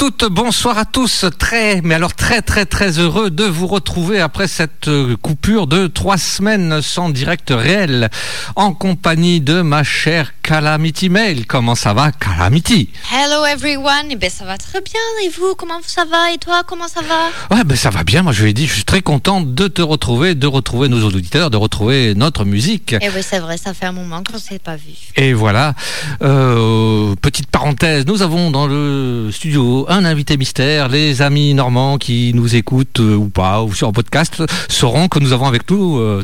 Toutes, bonsoir à tous. Très, mais alors très très très heureux de vous retrouver après cette euh, coupure de trois semaines sans direct réel, en compagnie de ma chère Calamity Mail. Comment ça va, Calamity? Hello everyone. Eh ben ça va très bien. Et vous, comment ça va? Et toi, comment ça va? Ouais, ben ça va bien. Moi, je lui ai dit, je suis très content de te retrouver, de retrouver nos auditeurs, de retrouver notre musique. Eh oui, c'est vrai, ça fait un moment qu'on ne s'est pas vu. Et voilà. Euh, petite parenthèse, nous avons dans le studio un invité mystère. Les amis normands qui nous écoutent euh, ou pas, ou sur un podcast, sauront que nous avons avec nous euh,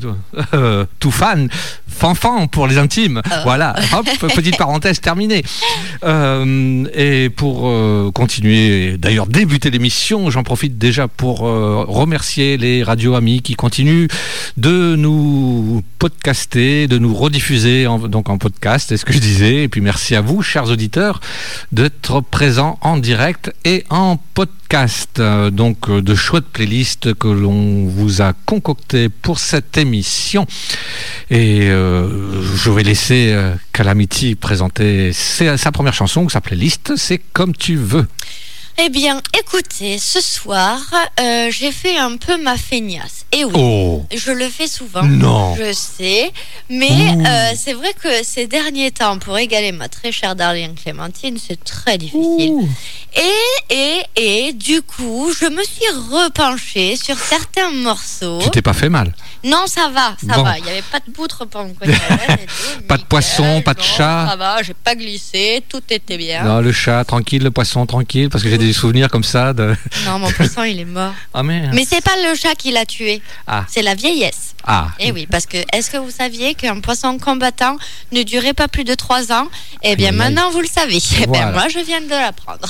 euh, tout fan, fanfan pour les intimes. Voilà. Hop, petite parenthèse terminée. Euh, et pour euh, continuer, d'ailleurs débuter l'émission, j'en profite déjà pour euh, remercier les radios amis qui continuent de nous podcaster, de nous rediffuser en, donc en podcast, c'est ce que je disais. Et puis merci à vous, chers auditeurs, d'être présents en direct et en podcast. Donc euh, de chouettes playlists que l'on vous a concoctées pour cette émission. Et euh, je vais laisser euh, Calamity présenter sa première chanson, sa playlist, c'est comme tu veux. Eh bien, écoutez, ce soir, euh, j'ai fait un peu ma feignasse. Et oui. Oh Je le fais souvent. Non. Je sais. Mais euh, c'est vrai que ces derniers temps, pour égaler ma très chère Darlene Clémentine, c'est très difficile. Et, et, et, du coup, je me suis repenchée sur certains morceaux. Tu t'es pas fait mal? Non, ça va, ça Bon. va. Il n'y avait pas de poutre pendant que tout, Pas de poisson, pas de chat. Ça va, j'ai pas glissé, tout était bien. Non, le chat tranquille, le poisson tranquille, parce que j'ai des souvenirs comme ça de. Non, mon poisson, il est mort. Ah merde. Mais c'est pas le chat qui l'a tué, Ah, c'est la vieillesse. ah. Eh oui, parce que est-ce que vous saviez qu'un poisson combattant ne durait pas plus de 3 ans Eh bien, maintenant, vous le savez. Eh bien, moi, je viens de l'apprendre.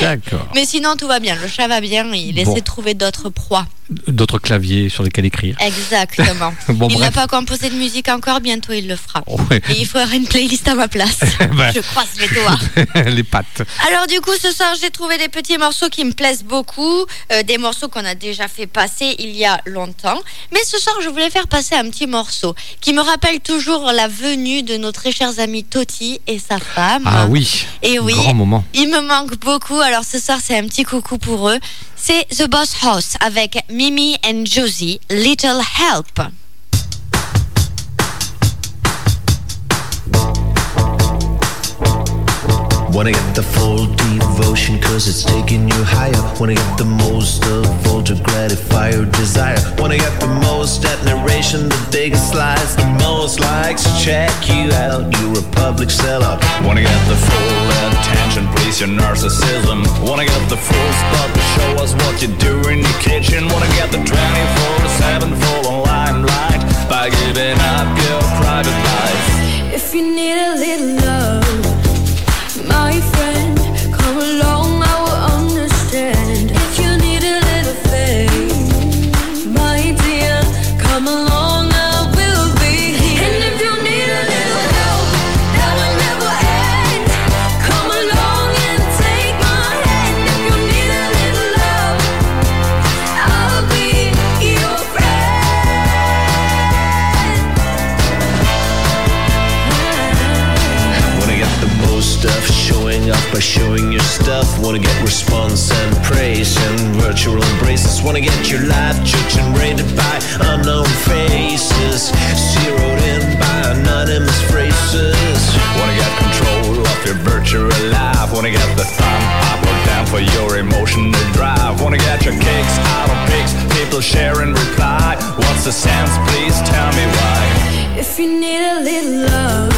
D'accord. Mais sinon, tout va bien. Le chat va bien. Il Bon. essaie de trouver d'autres proies. D'autres claviers sur lesquels écrire. Exactement. Bon, il n'a pas composé de musique encore. Bientôt, il le fera. Ouais. Et il faudra une playlist à ma place. Ben. Je croise les doigts. les pattes. Alors du coup, ce soir, j'ai trouvé des petits morceaux qui me plaisent beaucoup, euh, des morceaux qu'on a déjà fait passer il y a longtemps. Mais ce soir, je voulais faire passer un petit morceau qui me rappelle toujours la venue de nos très chers amis Toti et sa femme. Ah oui. Et oui, Grand moment. il me manque beaucoup. Alors ce soir, c'est un petit coucou pour eux. C'est The Boss House avec Mimi and Josie, Little Help. Wanna get the full devotion cause it's taking you higher Wanna get the most of all to gratify your desire Wanna get the most admiration, the biggest slice The most likes, check you out, you're a public sellout Wanna get the full attention, please your narcissism. Wanna get the full spot to show us what you do in your kitchen. Wanna get the 24-7 full limelight by giving up your private life. If you need a little love, my friend. By showing your stuff. Wanna get response and praise and virtual embraces. Wanna get your life judged and rated by unknown faces. Zeroed in by anonymous phrases. Wanna get control of your virtual life. Wanna get the thumb up or down for your emotional drive. Wanna get your kicks out of pics, people share and reply. What's the sense? Please tell me why. If you need a little love,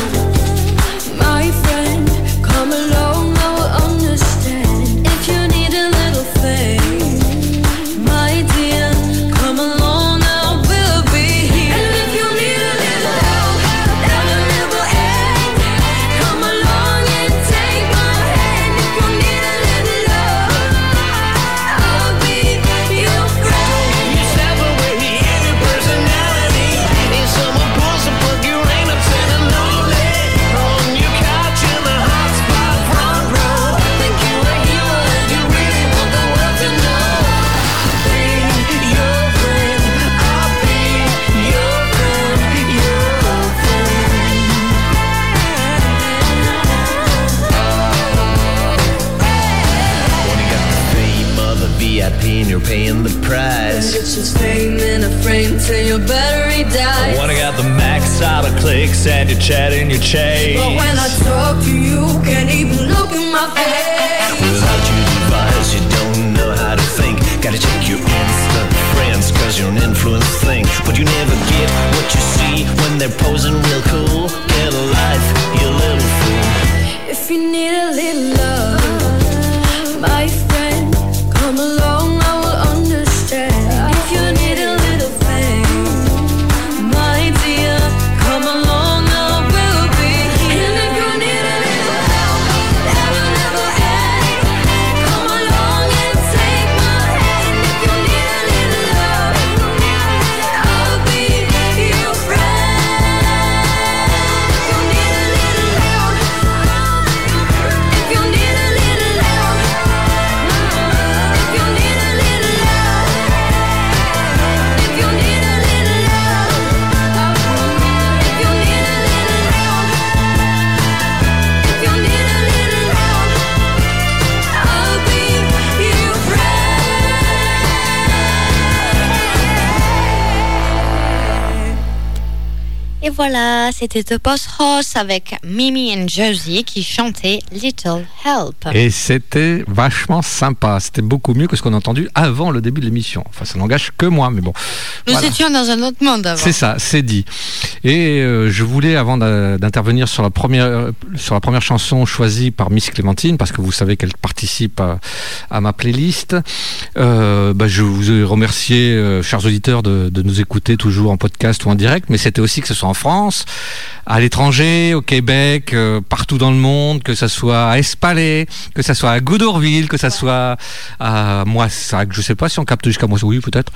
my friend, come along, clicks and your chat in your chase. But when I talk to you, can't even look in my face. Without your device, you don't know how to think. Gotta check your instant friends, cause you're an influence thing. But you never get what you see when they're posing real cool. Get a life, you little fool. If you need a voilà, c'était The Boss Ross avec Mimi and Josie qui chantaient Little Help. Et c'était vachement sympa. C'était beaucoup mieux que ce qu'on a entendu avant le début de l'émission. Enfin, ça n'engage que moi, mais bon. Nous Voilà. étions dans un autre monde avant. C'est ça, c'est dit. Et euh, je voulais, avant d'intervenir sur la première sur la première chanson choisie par Miss Clémentine, parce que vous savez qu'elle participe à, à ma playlist, euh, bah, je vous ai remercié, euh, chers auditeurs, de, de nous écouter toujours en podcast ou en direct, mais c'était aussi que ce soit en France, à l'étranger, au Québec, euh, partout dans le monde, que ce soit à Espalais, que ce soit à Goudorville, que ce soit à moi, je sais pas si on capte jusqu'à moi, oui peut-être.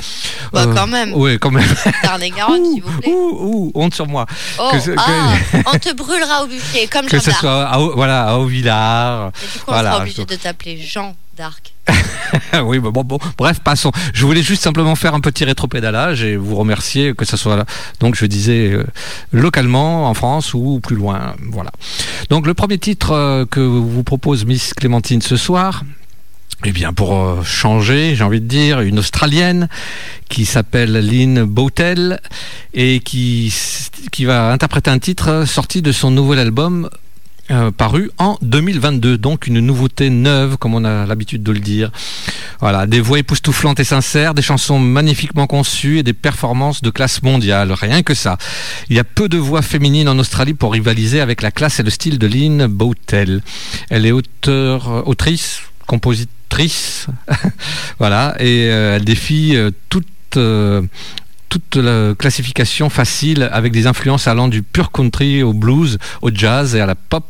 Bah, quand même. Oui, quand même. Tarn-et-Garonne, s'il vous plaît. Ouh, ouh, honte sur moi. Oh, que ce- que- ah, on te brûlera au bûcher, comme Que ce soit à, voilà, à Haut-Villard. Et du coup, on Voilà. sera obligé de t'appeler Jean oui, mais bon, bon, bref, passons. Je voulais juste simplement faire un petit rétropédalage et vous remercier que ce soit là. Donc, je disais euh, localement, en France ou plus loin. Voilà. Donc, le premier titre euh, que vous propose Miss Clémentine ce soir. Eh bien, pour euh, changer, j'ai envie de dire, une Australienne qui s'appelle Lynn Bowtell et qui va interpréter un titre sorti de son nouvel album euh, paru en 2022, donc une nouveauté neuve, comme on a l'habitude de le dire. Voilà, des voix époustouflantes et sincères, des chansons magnifiquement conçues et des performances de classe mondiale. Rien que ça. Il y a peu de voix féminines en Australie pour rivaliser avec la classe et le style de Lynn Bowtell. Elle est auteur, euh, autrice, compositrice, voilà, et euh, elle défie toute toute la classification facile avec des influences allant du pur country au blues, au jazz et à la pop.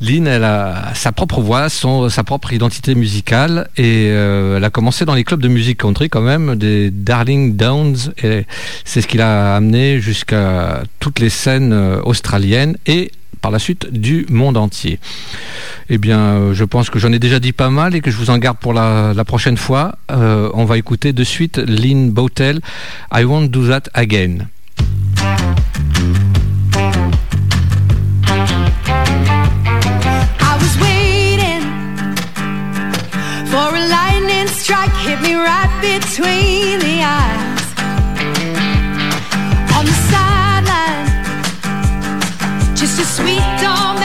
Lynn, elle a sa propre voix, sa propre identité musicale et euh, elle a commencé dans les clubs de musique country quand même, des Darling Downs et c'est ce qui l'a amené jusqu'à toutes les scènes euh, australiennes et par la suite du monde entier. Eh bien, euh, je pense que j'en ai déjà dit pas mal et que je vous en garde pour la, prochaine fois. Euh, on va écouter de suite Lynn Bowtell, I Won't Do That Again. Hit me right between the eyes. Just a sweet doormat,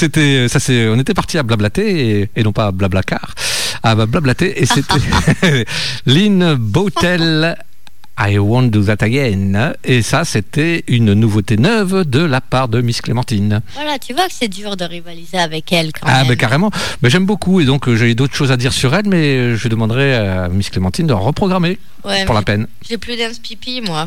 c'était ça c'est on était parti à blablater et, et non pas à blablacar, à blablater et c'était Lynn Botel. I won't do that again. Et ça, c'était une nouveauté neuve de la part de Miss Clémentine. Voilà, tu vois que c'est dur de rivaliser avec elle quand Ah, même. ben carrément. Mais j'aime beaucoup et donc euh, j'ai d'autres choses à dire sur elle, mais euh, je demanderai à Miss Clémentine de reprogrammer Ouais, pour la peine. J'ai plus d'inspipi, moi.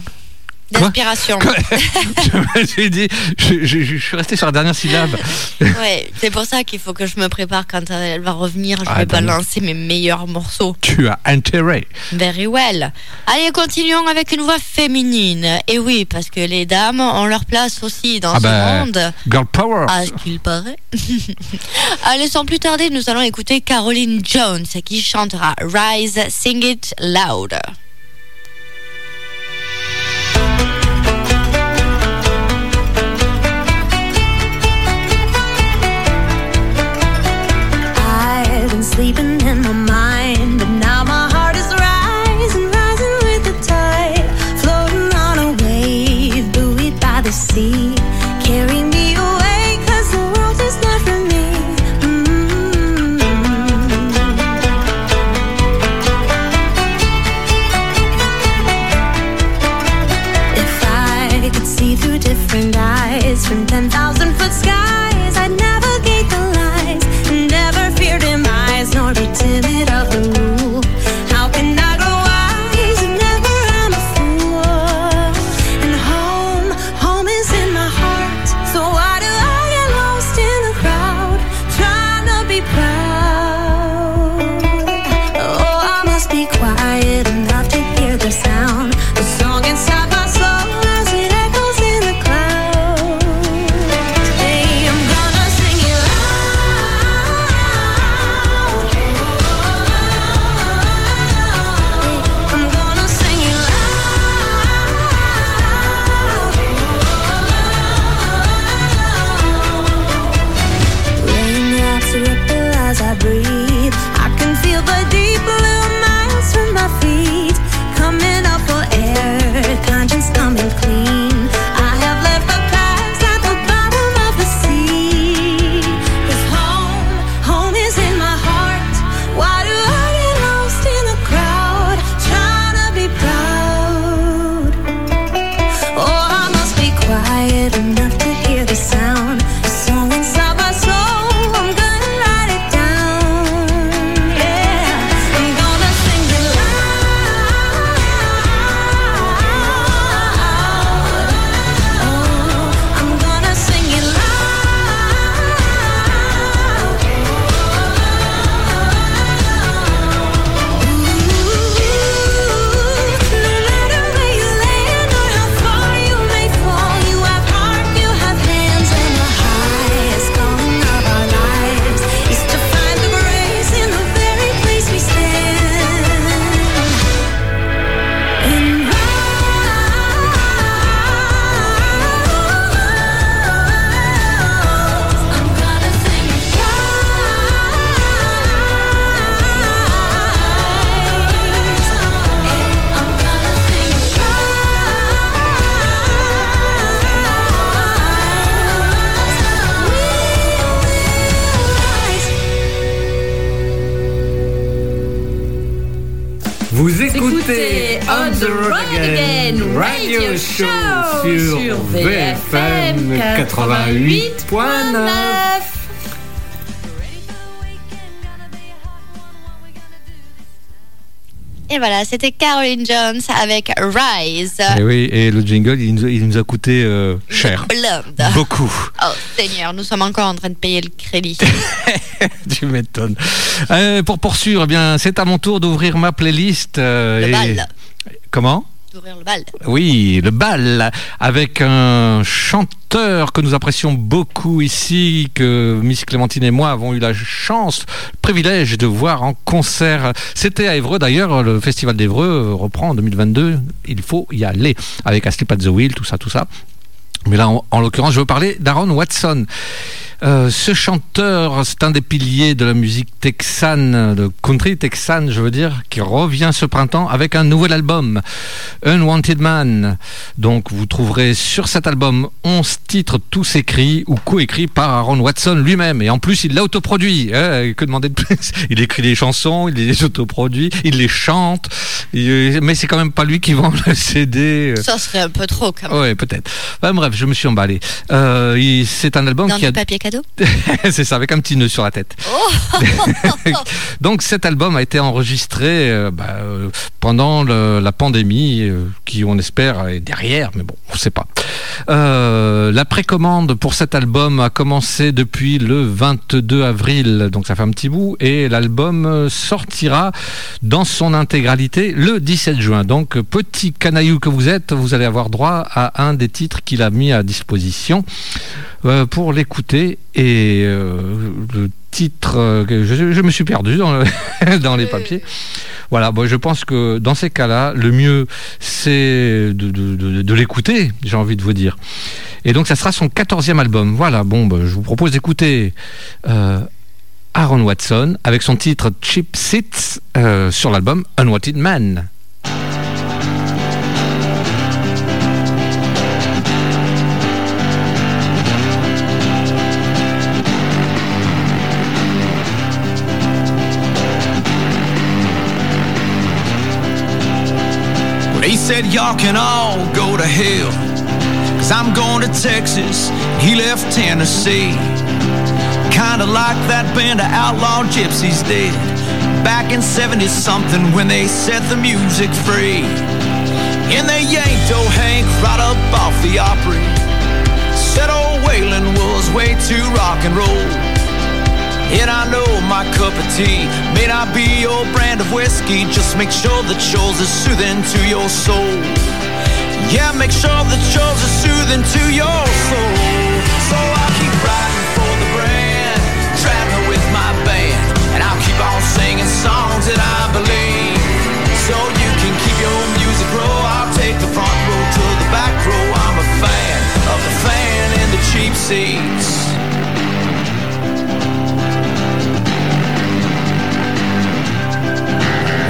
D'inspiration. je me suis dit, je, je- je suis resté sur la dernière syllabe. ouais, c'est pour ça qu'il faut que je me prépare quand elle va revenir. Je Ah, vais non. balancer mes meilleurs morceaux. tu as intérêt. Very well. Allez, continuons avec une voix féminine. Et oui, parce que les dames ont leur place aussi dans Ah ce ben, monde. Girl Power. À ce qu'il paraît. Allez, sans plus tarder, nous allons écouter Caroline Jones qui chantera Rise, Sing It Loud. Sleeping in my c'était Caroline Jones avec Rise. Et oui, et le jingle, il nous, il nous a coûté euh, cher. Blonde. Beaucoup. Oh Seigneur, nous sommes encore en train de payer le crédit. tu m'étonnes. Euh, pour poursuivre, eh bien, c'est à mon tour d'ouvrir ma playlist. euh, Le et- bal. Comment? Oui, le bal, avec un chanteur que nous apprécions beaucoup ici, que Miss Clémentine et moi avons eu la chance, le privilège de voir en concert. C'était à Évreux d'ailleurs, le festival d'Évreux reprend en 2022, il faut y aller, avec Asleep at the Wheel, tout ça, tout ça. Mais là, en, en l'occurrence, je veux parler d'Aaron Watson. Euh, ce chanteur, c'est un des piliers de la musique texane, de country texane, je veux dire, qui revient ce printemps avec un nouvel album, Unwanted Man. Donc vous trouverez sur cet album 11 titres, tous écrits ou coécrits par Aaron Watson lui-même. Et en plus, il l'a autoproduit. hein, que demander de plus? Il écrit des chansons, il les autoproduit, il les chante. Il- mais c'est quand même pas lui qui vend le CD. Ça serait un peu trop quand même. Ouais, peut-être. Enfin, bref, je me suis emballé. Euh, c'est un album Dans qui a du papier cadeau c'est ça, avec un petit nœud sur la tête. Donc cet album a été enregistré euh, bah, euh, pendant le- la pandémie, euh, qui on espère est derrière, mais bon, on ne sait pas. La précommande pour cet album a commencé depuis le 22 avril, donc ça fait un petit bout, et l'album sortira dans son intégralité le 17 juin. Donc petit canaillou que vous êtes, vous allez avoir droit à un des titres qu'il a mis à disposition euh, pour l'écouter et euh, le titre euh, que je, je me suis perdu dans, le- dans les papiers. Voilà bon, je pense que dans ces cas-là le mieux c'est de, de- de- de l'écouter j'ai envie de vous dire. Et donc ça sera son 14e album. Voilà bon bah, je vous propose d'écouter Aaron Watson avec son titre Cheap Seats euh, sur l'album Unwanted Man said, Y'all can all go to hell. Cause I'm going to Texas. He left Tennessee. Kinda like that band of outlaw gypsies did. Back in 70 something when they set the music free. And they yanked old Hank right up off the Opry. Said old Waylon was way too rock and roll. And I know my cup of tea may not be your brand of whiskey. Just make sure that yours is soothing to your soul. Yeah, make sure that yours is soothing to your soul.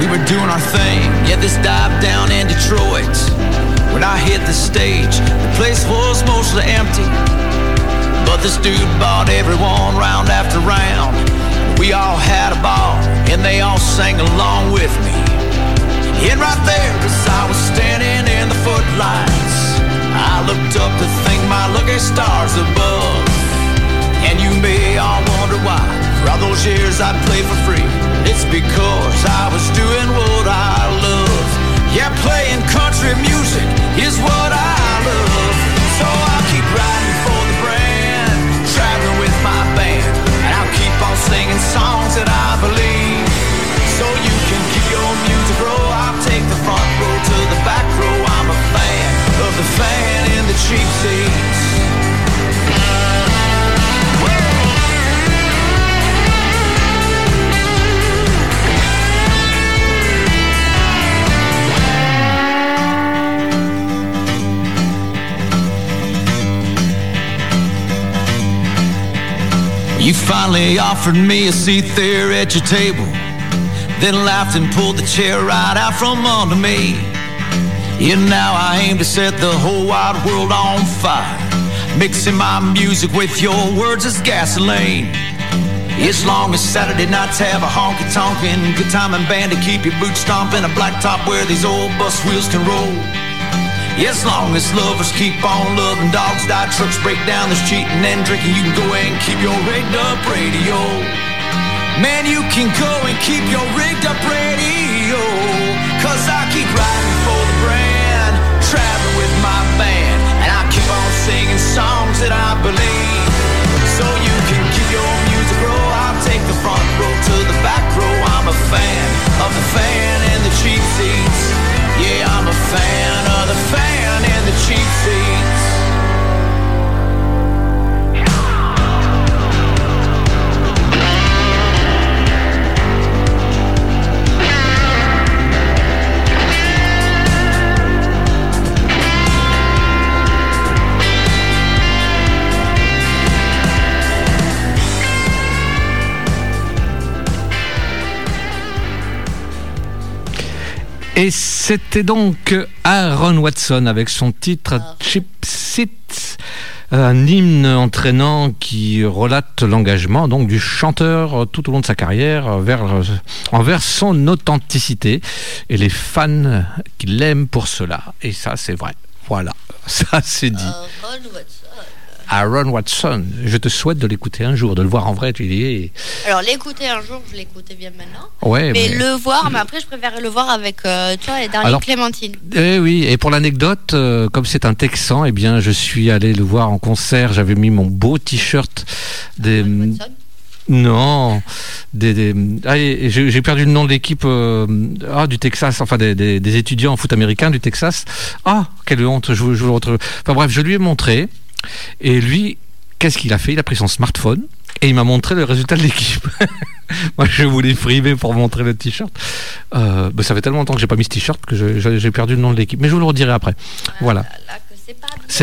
We were doing our thing, yeah, this dive down in Detroit. When I hit the stage, the place was mostly empty. But this dude bought everyone round after round. We all had a ball, and they all sang along with me. And right there, as I was standing in the footlights, I looked up to thank my lucky stars above. And you may all wonder why, for all those years I played for free. It's because I was doing what I love. Yeah, playing country music is what I love. So I'll keep riding for the brand, traveling with my band, and I'll keep on singing songs that I believe. So you can keep your music roll. I'll take the front row to the back row. I'm a fan of the fan in the cheap seats. You finally offered me a seat there at your table, then laughed and pulled the chair right out from under me. And now I aim to set the whole wide world on fire, mixing my music with your words as gasoline. As long as Saturday nights have a honky tonkin' good time and band to keep your boots stomping, a blacktop where these old bus wheels can roll. As long as lovers keep on loving, dogs die, trucks break down, there's cheating and drinking. You can go and keep your rigged up radio. Man, you can go and keep your rigged up radio. Cause I keep riding for the brand, traveling with my band, and I keep on singing songs that I believe. So you can keep your music roll. I'll take the front row to the back row. I'm a fan of the fan and the cheap seats. Yeah, I'm fan of the fan and the cheap seats. Et c'était donc Aaron Watson avec son titre Chip Sit, un hymne entraînant qui relate l'engagement donc du chanteur tout au long de sa carrière vers, envers son authenticité et les fans qui l'aiment pour cela. Et ça, c'est vrai. Voilà, ça c'est dit. Aaron Watson. Aaron Watson, je te souhaite de l'écouter un jour, de le voir en vrai. Tu dis, eh, Alors l'écouter un jour, je l'écoutais bien maintenant. ouais, Mais mais- le voir, mais après je préférais le voir avec euh, toi et Alors- Clémentine. Eh oui, et pour l'anecdote, euh, comme c'est un Texan, eh bien, je suis allé le voir en concert. J'avais mis mon beau t-shirt des. Aaron Watson. Non, des. des- ah, j'ai perdu le nom de l'équipe euh, ah, du Texas, enfin des, des- étudiants en foot américain du Texas. Ah, quelle honte, je, je vous le retrouve. Enfin bref, je lui ai montré, et lui, qu'est-ce qu'il a fait? Il a pris son smartphone. Et il m'a montré le résultat de l'équipe. Moi, je voulais frimer pour montrer le t-shirt. Euh, bah, ça fait tellement longtemps que j'ai pas mis ce t-shirt que j'ai perdu le nom de l'équipe. Mais je vous le redirai après. Voilà. Ah là,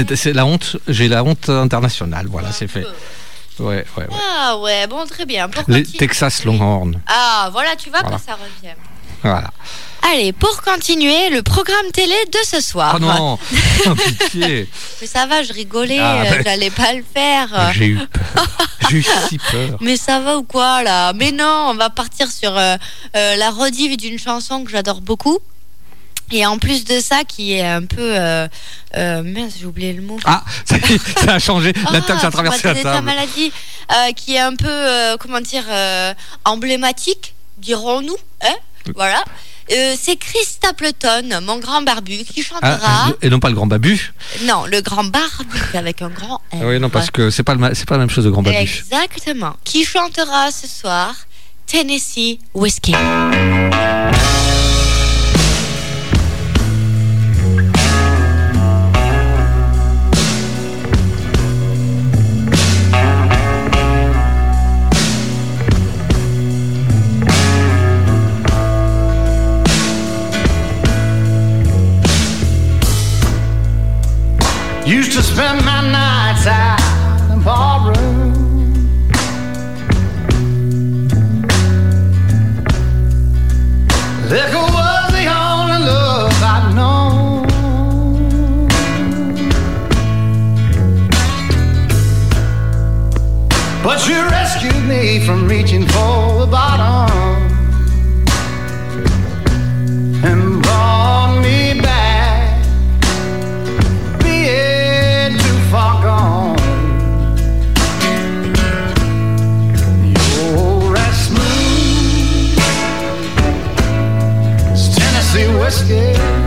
que c'est la honte. J'ai la honte internationale. Voilà, c'est fait. Ouais, ouais, ouais. Ah ouais, bon, très bien. Pour Les continuer- Texas Longhorn. Ah, voilà, tu vois Voilà. que ça revient. Voilà. Allez, pour continuer, le programme télé de ce soir. Oh non Oh, Pitié Mais ça va, je rigolais, Ah, euh, j'allais pas le faire. J'ai eu peur. J'ai eu si peur. Mais ça va ou quoi là? Mais non, on va partir sur euh, euh, la rediff d'une chanson que j'adore beaucoup. Et en plus de ça, qui est un peu. Euh, euh, mince, j'ai oublié le mot. Ah, ça, a changé. La Ah, table, ça a tu traversé la table. maladie, euh, qui est un peu, comment dire, emblématique, dirons-nous. Hein? Voilà. Euh, c'est Chris Stapleton, mon grand barbu, qui chantera. Ah, et non pas le grand babu. Non, le grand barbu avec un grand R. Oui, non, parce que c'est pas, le c'est pas la même chose de grand babu. Exactement. Qui chantera ce soir Tennessee Whiskey. Used to spend my nights out in the ballroom. Liquor was the only love I'd known. But you rescued me from reaching for the bottom Tennessee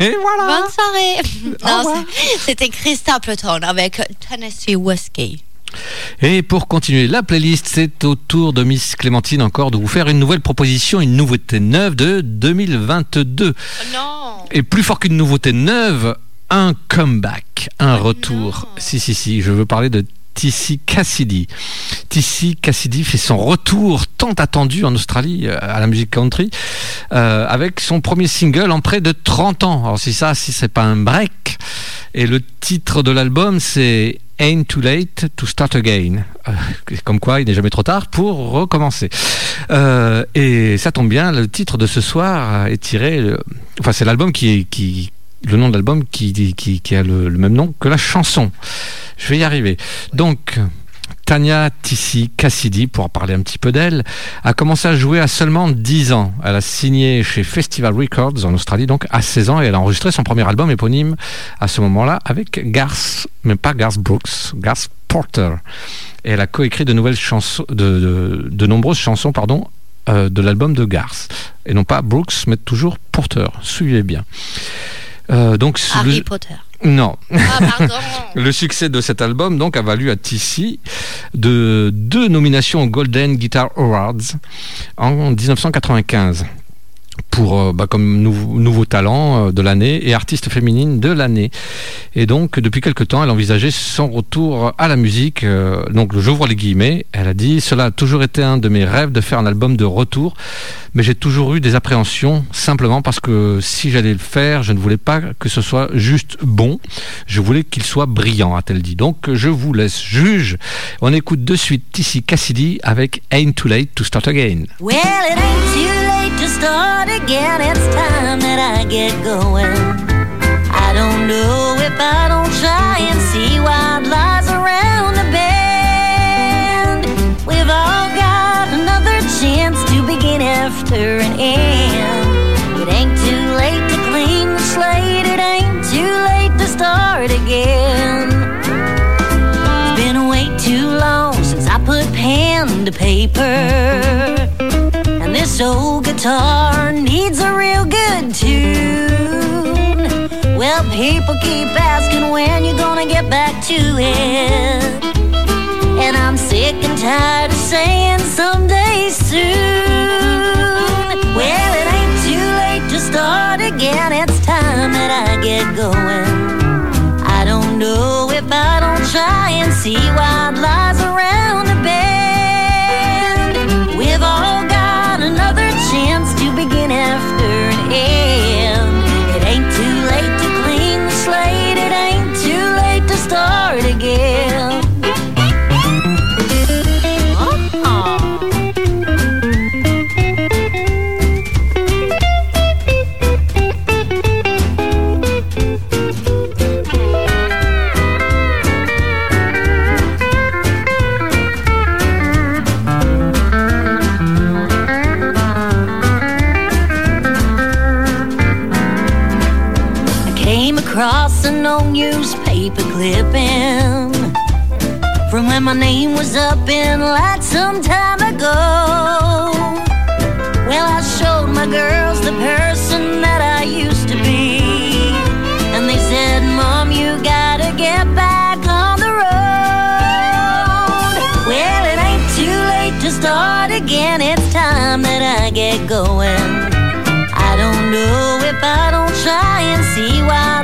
Et voilà Bonne soirée. C'était Chris Stapleton avec Tennessee Whiskey. Et pour continuer la playlist, c'est au tour de Miss Clémentine encore de vous faire une nouvelle proposition, une nouveauté neuve de 2022. Non. Et plus fort qu'une nouveauté neuve, un comeback, un retour. Si, si, si, je veux parler de Tissy Cassidy. Tissy Cassidy fait son retour tant attendu en Australie euh, à la musique country euh, avec son premier single en près de 30 ans. Alors si ça, si c'est pas un break. Et le titre de l'album, c'est Ain't Too Late to Start Again. Euh, comme quoi, il n'est jamais trop tard pour recommencer. Et ça tombe bien, le titre de ce soir est tiré. Enfin, c'est l'album qui. Qui, le nom de l'album qui, a le, même nom que la chanson. Je vais y arriver. Donc. Tania Tissi Cassidy, pour en parler un petit peu d'elle, a commencé à jouer à seulement 10 ans. Elle a signé chez Festival Records en Australie, donc à 16 ans, et elle a enregistré son premier album éponyme à ce moment-là avec Garth, mais pas Garth Brooks, Garth Porter. Et elle a coécrit de nouvelles chansons, de nombreuses chansons, pardon, euh, de l'album de Garth. Et non pas Brooks, mais toujours Porter. Suivez bien. Euh, donc, Harry le- Potter. non. Ah, pardon. Le succès de cet album donc a valu à Tissy de deux nominations aux Golden Guitar Awards en 1995 pour euh, bah, comme nou- nouveau talent euh, de l'année et artiste féminine de l'année. Et donc depuis quelque temps, elle envisageait son retour à la musique. euh, donc j'ouvre les guillemets. Elle a dit cela a toujours été un de mes rêves de faire un album de retour, mais j'ai toujours eu des appréhensions simplement parce que si j'allais le faire, je ne voulais pas que ce soit juste bon. Je voulais qu'il soit brillant, a-t-elle dit. Donc je vous laisse juge. On écoute de suite Tissy Cassidy avec Ain't Too Late to Start Again. To start again. It's time that I get going. I don't know if I don't try and see what lies around the bend. We've all got another chance to begin after an end. It ain't too late to clean the slate. It ain't too late to start again. It's been way too long since I put pen to paper. Guitar needs a real good tune. Well, people keep asking when you're gonna get back to it. And I'm sick and tired of saying someday soon. Well, it ain't too late to start again. It's time that I get going. I don't know if I don't try and see what lies around my name was up in lights some time ago. Well, I showed my girls the person that I used to be, and they said, Mom, you gotta get back on the road. Well, it ain't too late to start again, it's time that I get going. I don't know if I don't try and see what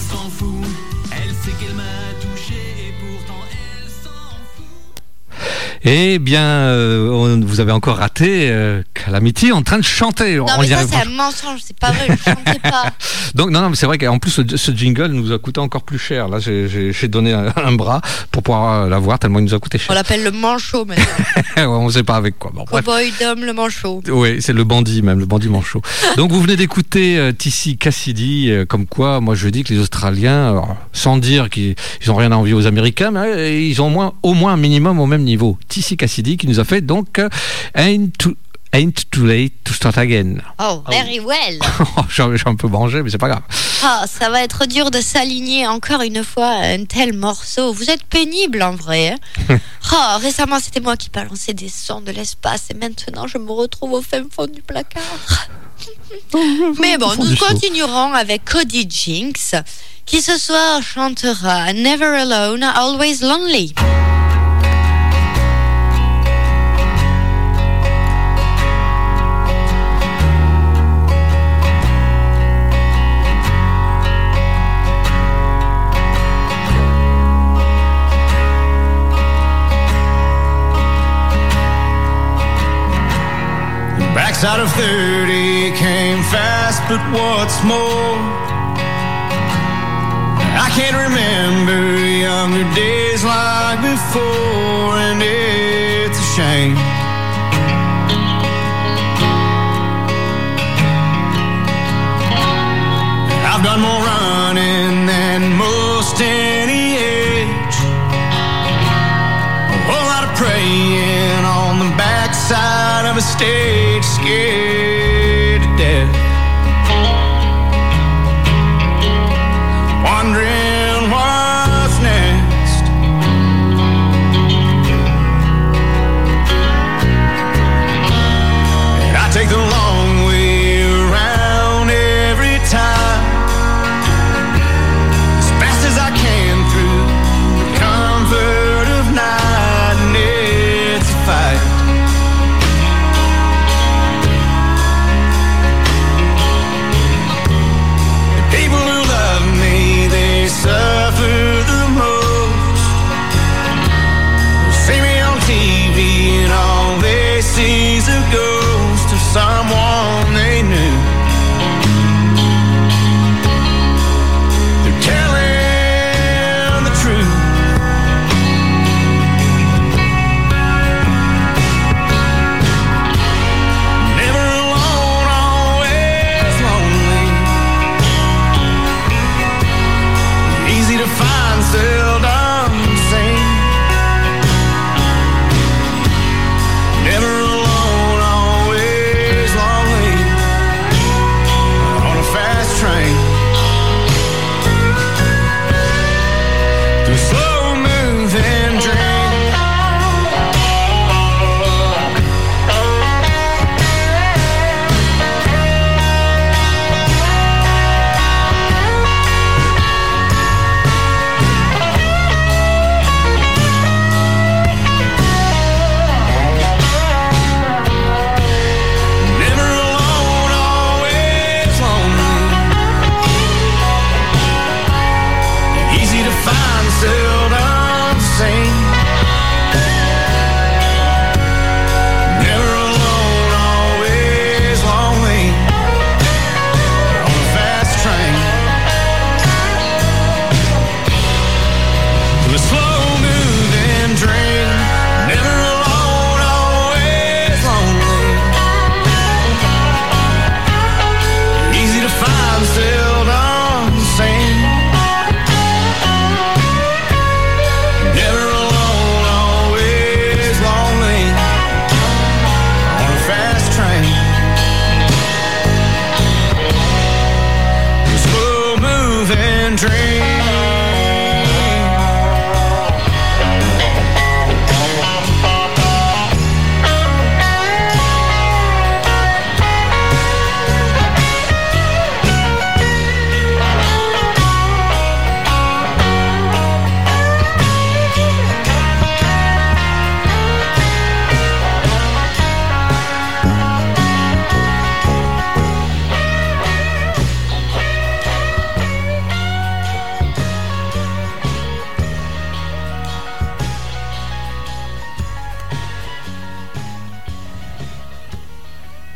Eh bien, euh, on- vous avez encore raté euh, Calamity en train de chanter. Non, On mais ça, c'est un mensonge, c'est pas vrai, je chantais pas. Donc non, non, mais c'est vrai qu'en plus ce, ce jingle nous a coûté encore plus cher. Là, j'ai- donné un, un bras pour pouvoir euh, l'avoir tellement il nous a coûté On cher. l'appelle le manchot maintenant. Ouais, on ne sait pas avec quoi. Bon. Cowboy le manchot. Oui, c'est le bandit même, le bandit manchot. Donc vous venez d'écouter euh, Tissi Cassidy, euh, comme quoi moi je dis que les Australiens, alors, sans dire qu'ils ils ont rien à envier aux Américains, mais euh, ils ont au moins, au moins un minimum au même niveau. Tissi Cassidy qui nous a fait donc euh, Ain't Too, Ain't Too Late to Start Again. Oh, very well. suis un- peu mangé, mais c'est pas grave. Ah, ça va être dur de s'aligner encore une fois à un tel morceau. Vous êtes pénible en vrai. hein. Ah, récemment, c'était moi qui balançais des sons de l'espace et maintenant je me retrouve au fin fond du placard. Mais bon, nous continuerons avec Cody Jinks qui ce soir chantera Never Alone, Always Lonely. Of 30 came fast, but what's more? I can't remember younger days like before, and it's a shame.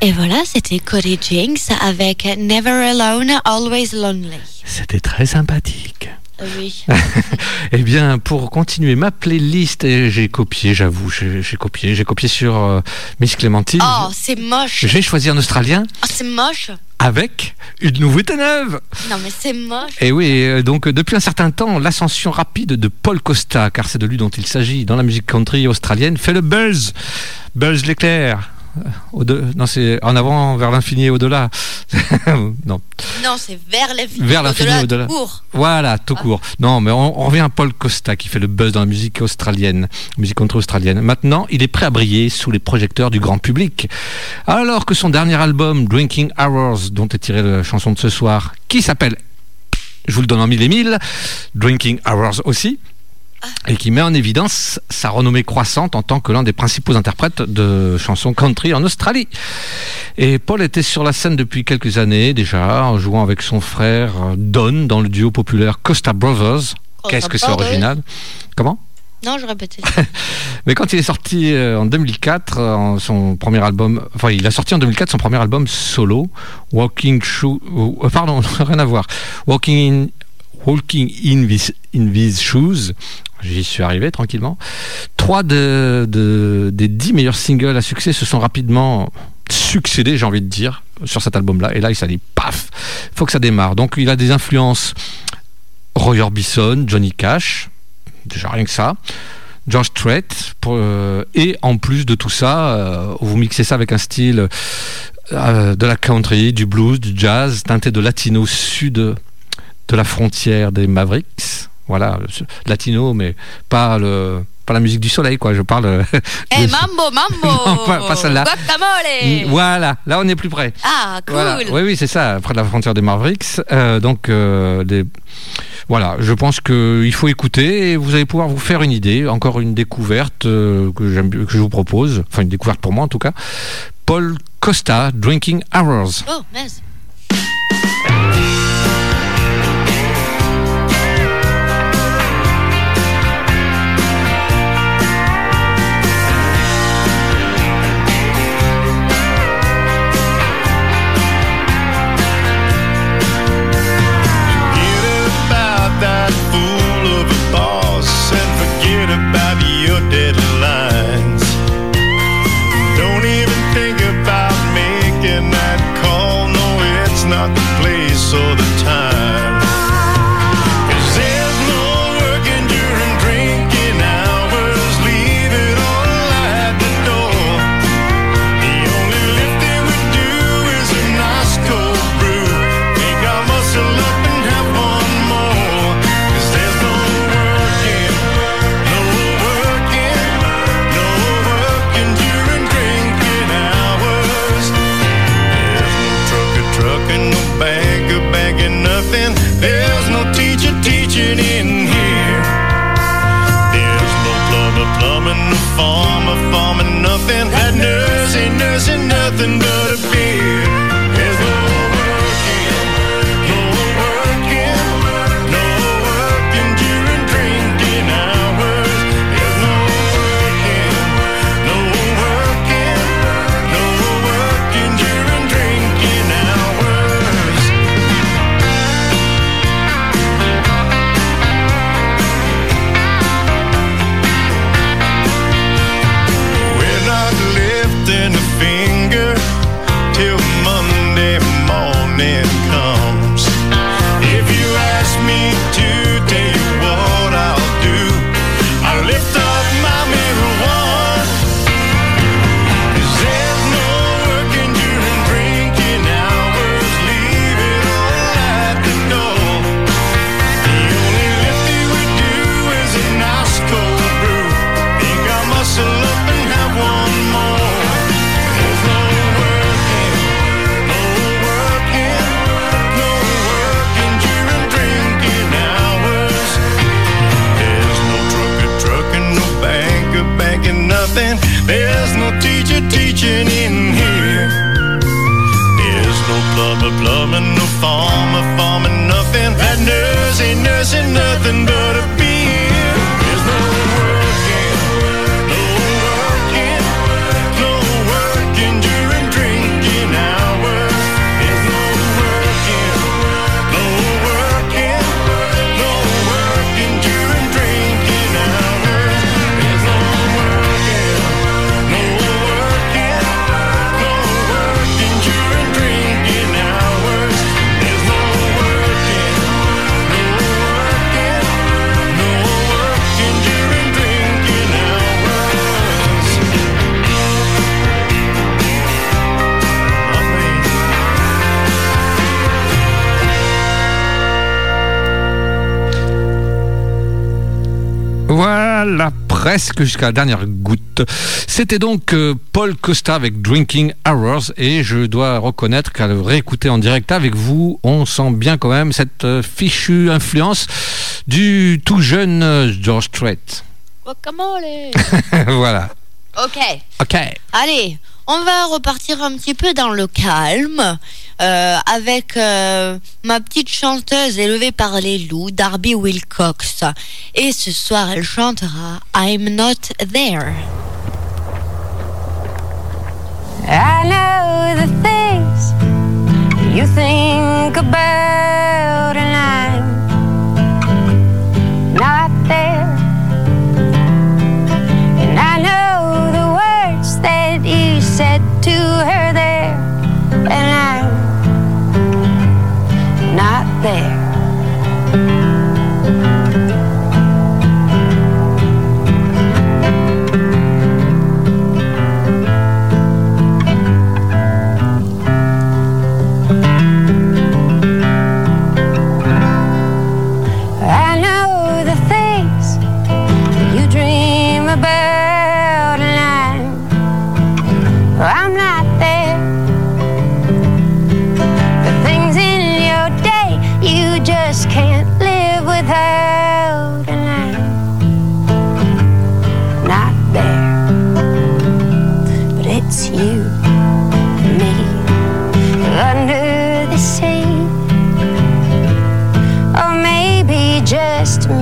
Et voilà, c'était Cody Jinks avec Never Alone, Always Lonely. C'était très sympathique. Oui. Eh bien, pour continuer ma playlist, j'ai copié, j'avoue, j'ai copié, j'ai copié sur euh, Miss Clémentine. Oh, c'est moche. J'ai choisi un Australien Oh, c'est moche. avec une nouveauté neuve. Non, mais c'est moche. Et oui, euh, donc euh, depuis un certain temps, l'ascension rapide de Paul Costa, car c'est de lui dont il s'agit dans la musique country australienne, fait le buzz. Buzz l'éclair. Au-de- Non, c'est en avant, vers l'infini et au-delà. non. Non, c'est vers l'infini. Vers l'infini et au-delà. au-delà. tout court. Voilà, tout court. Non, mais on, on revient à Paul Costa qui fait le buzz dans la musique australienne, musique country australienne. Maintenant, il est prêt à briller sous les projecteurs du grand public. Alors que son dernier album, Drinking Hours, dont est tirée la chanson de ce soir, qui s'appelle, je vous le donne en mille et mille, Drinking Hours aussi, et qui met en évidence sa renommée croissante en tant que l'un des principaux interprètes de chansons country en Australie. Et Paul était sur la scène depuis quelques années déjà, en jouant avec son frère euh, Don dans le duo populaire Costa Brothers. Qu'est-ce que c'est original Comment Non, je répétais. mais quand il est sorti euh, en 2004, euh, son premier album, enfin il a sorti en 2004 son premier album solo, Walking Shoe, euh, pardon, rien à voir, Walking in, Walking in These in these Shoes. J'y suis arrivé tranquillement. Trois de, de- des dix meilleurs singles à succès se sont rapidement succédés, j'ai envie de dire, sur cet album-là. Et là, il s'est dit, paf, faut que ça démarre. Donc, il a des influences Roy Orbison, Johnny Cash, déjà rien que ça. George Strait, euh, et en plus de tout ça, euh, vous mixez ça avec un style euh, de la country, du blues, du jazz, teinté de latino sud de la frontière des Mavericks. Voilà, latino, mais pas le pas la musique du soleil, quoi. Je parle. euh, Eh, de- mambo, mambo Non, pas- pas celle-là. Guacamole Voilà, là on est plus près. Ah, cool Voilà. Oui, oui, c'est ça, près de la frontière des Mavericks. Euh, donc, euh, des- voilà, je pense qu'il faut écouter et vous allez pouvoir vous faire une idée. Encore une découverte euh, que, j'aime- que je vous propose, enfin une découverte pour moi en tout cas. Paul Costa, Drinking Hours. Oh, mince. Là, presque jusqu'à la dernière goutte. C'était donc euh, Paul Costa avec Drinking Hours et je dois reconnaître qu'à le réécouter en direct avec vous, on sent bien quand même cette euh, fichue influence du tout jeune euh, George Strait. Guacamole. voilà. Ok. Ok. Allez, on va repartir un petit peu dans le calme euh, avec euh, ma petite chanteuse élevée par les loups, Darby Wilcox. Et ce soir, elle chantera I'm Not There. I know the things you think about, and I'm maybe just me.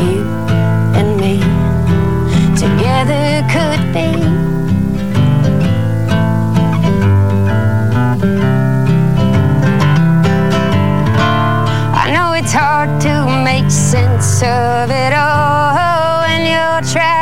You and me together could be. I know it's hard to make sense of it all when you're trying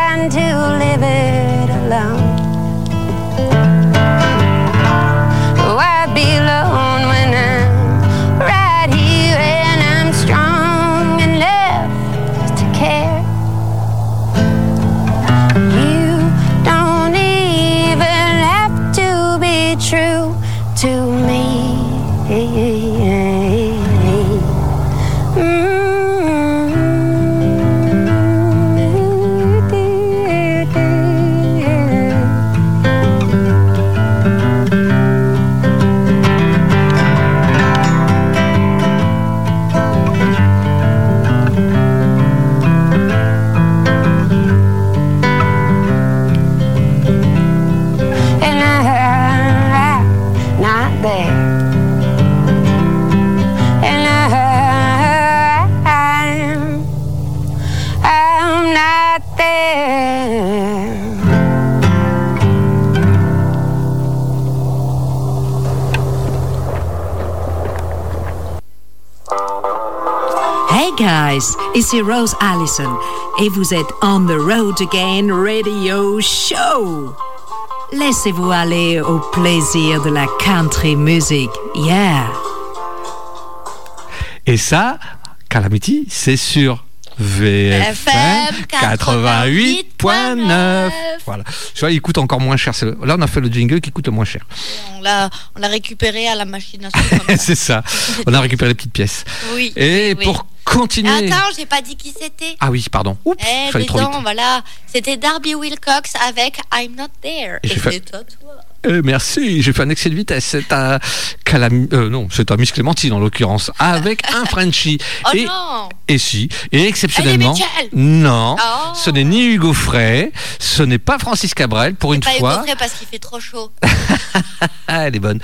ici Rose Allison et vous êtes On the Road Again Radio Show. Laissez-vous aller au plaisir de la country music. Yeah. Et ça, Calamity, c'est sur VFM 88.9. Voilà. Tu vois, il coûte encore moins cher. Là, on a fait le jingle qui coûte le moins cher. On l'a, on l'a récupéré à la machine à c'est ça. On a récupéré les petites pièces. Oui. Et oui, oui. Continuer. Attends, j'ai pas dit qui c'était. Ah oui, pardon. Oups, Eh, je suis allé trop dis vite. donc, voilà. C'était Darby Wilcox avec I'm Not There. Et fait- à toi. Eh, merci, j'ai fait un excès de vitesse. C'est un Calam... euh, non, c'est un Miss Clémentine en l'occurrence, avec un Frenchie. Oh et, non et si, et exceptionnellement, non, Oh. ce n'est ni Hugo Frey, ce n'est pas Francis Cabrel. Pour une Pas Hugo fois, Frey parce qu'il fait trop chaud. ah, elle est bonne.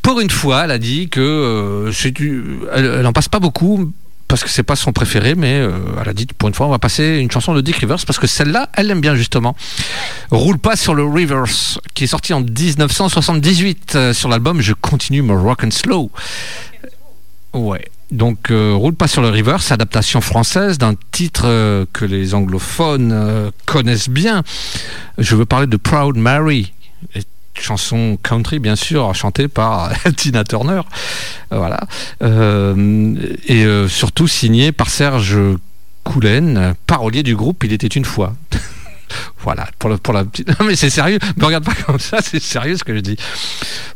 Pour une fois, elle a dit que euh, c'est du- elle, elle en passe pas beaucoup. Parce que c'est pas son préféré, mais euh, elle a dit pour une fois on va passer une chanson de Dick Rivers parce que celle-là, elle l'aime bien justement. Roule pas sur le Rivers, qui est sorti en 1978 euh, sur l'album Je continue me rock and slow. Ouais. Donc, euh, Roule pas sur le Rivers, adaptation française d'un titre que les anglophones connaissent bien. Je veux parler de Proud Mary, chanson country bien sûr, chantée par Tina Turner. Euh, Voilà. Euh, et euh, surtout signée par Serge Coulen, parolier du groupe Il était une fois. Voilà, pour, la- pour la petite. Non, mais c'est sérieux, me regarde pas comme ça, c'est sérieux ce que je dis.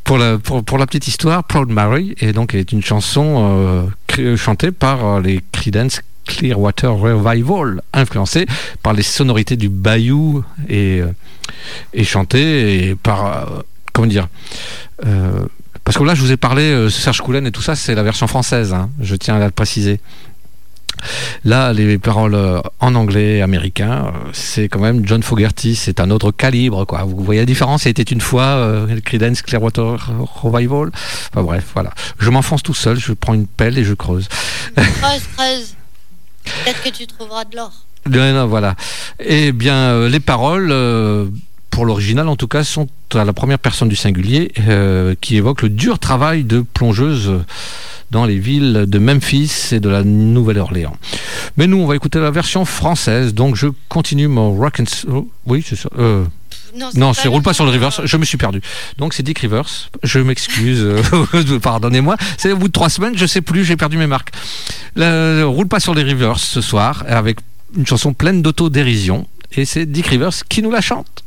Pour la, pour, pour la petite histoire, Proud Mary, et donc est une chanson chantée par les Creedence Clearwater Revival, influencé par les sonorités du bayou et, euh, chanté et par euh, comment dire euh, parce que là je vous ai parlé Serge Coulen et tout ça c'est la version française hein, je tiens à le préciser Là, les paroles en anglais américain, c'est quand même John Fogerty, c'est un autre calibre, quoi. Vous voyez la différence? C'était une fois euh, Creedence Clearwater Revival. Enfin bref, voilà. Je m'enfonce tout seul, je prends une pelle et je creuse. Creuse, creuse. Peut-être que tu trouveras de l'or. Non, voilà. Eh bien, euh, les paroles, euh, pour l'original en tout cas, sont à la première personne du singulier, euh, qui évoque le dur travail de plongeuse dans les villes de Memphis et de la Nouvelle-Orléans. Mais nous, on va écouter la version française, donc je continue mon rock and... oh, oui, c'est ça. Euh, non, c'est roule pas sur le reverse. Je me suis perdu. Donc c'est Dick Rivers. Je m'excuse. euh, Pardonnez-moi. C'est au bout de trois semaines, je sais plus. J'ai perdu mes marques. Le, roule pas sur les rivers ce soir avec une chanson pleine d'autodérision et c'est Dick Rivers qui nous la chante.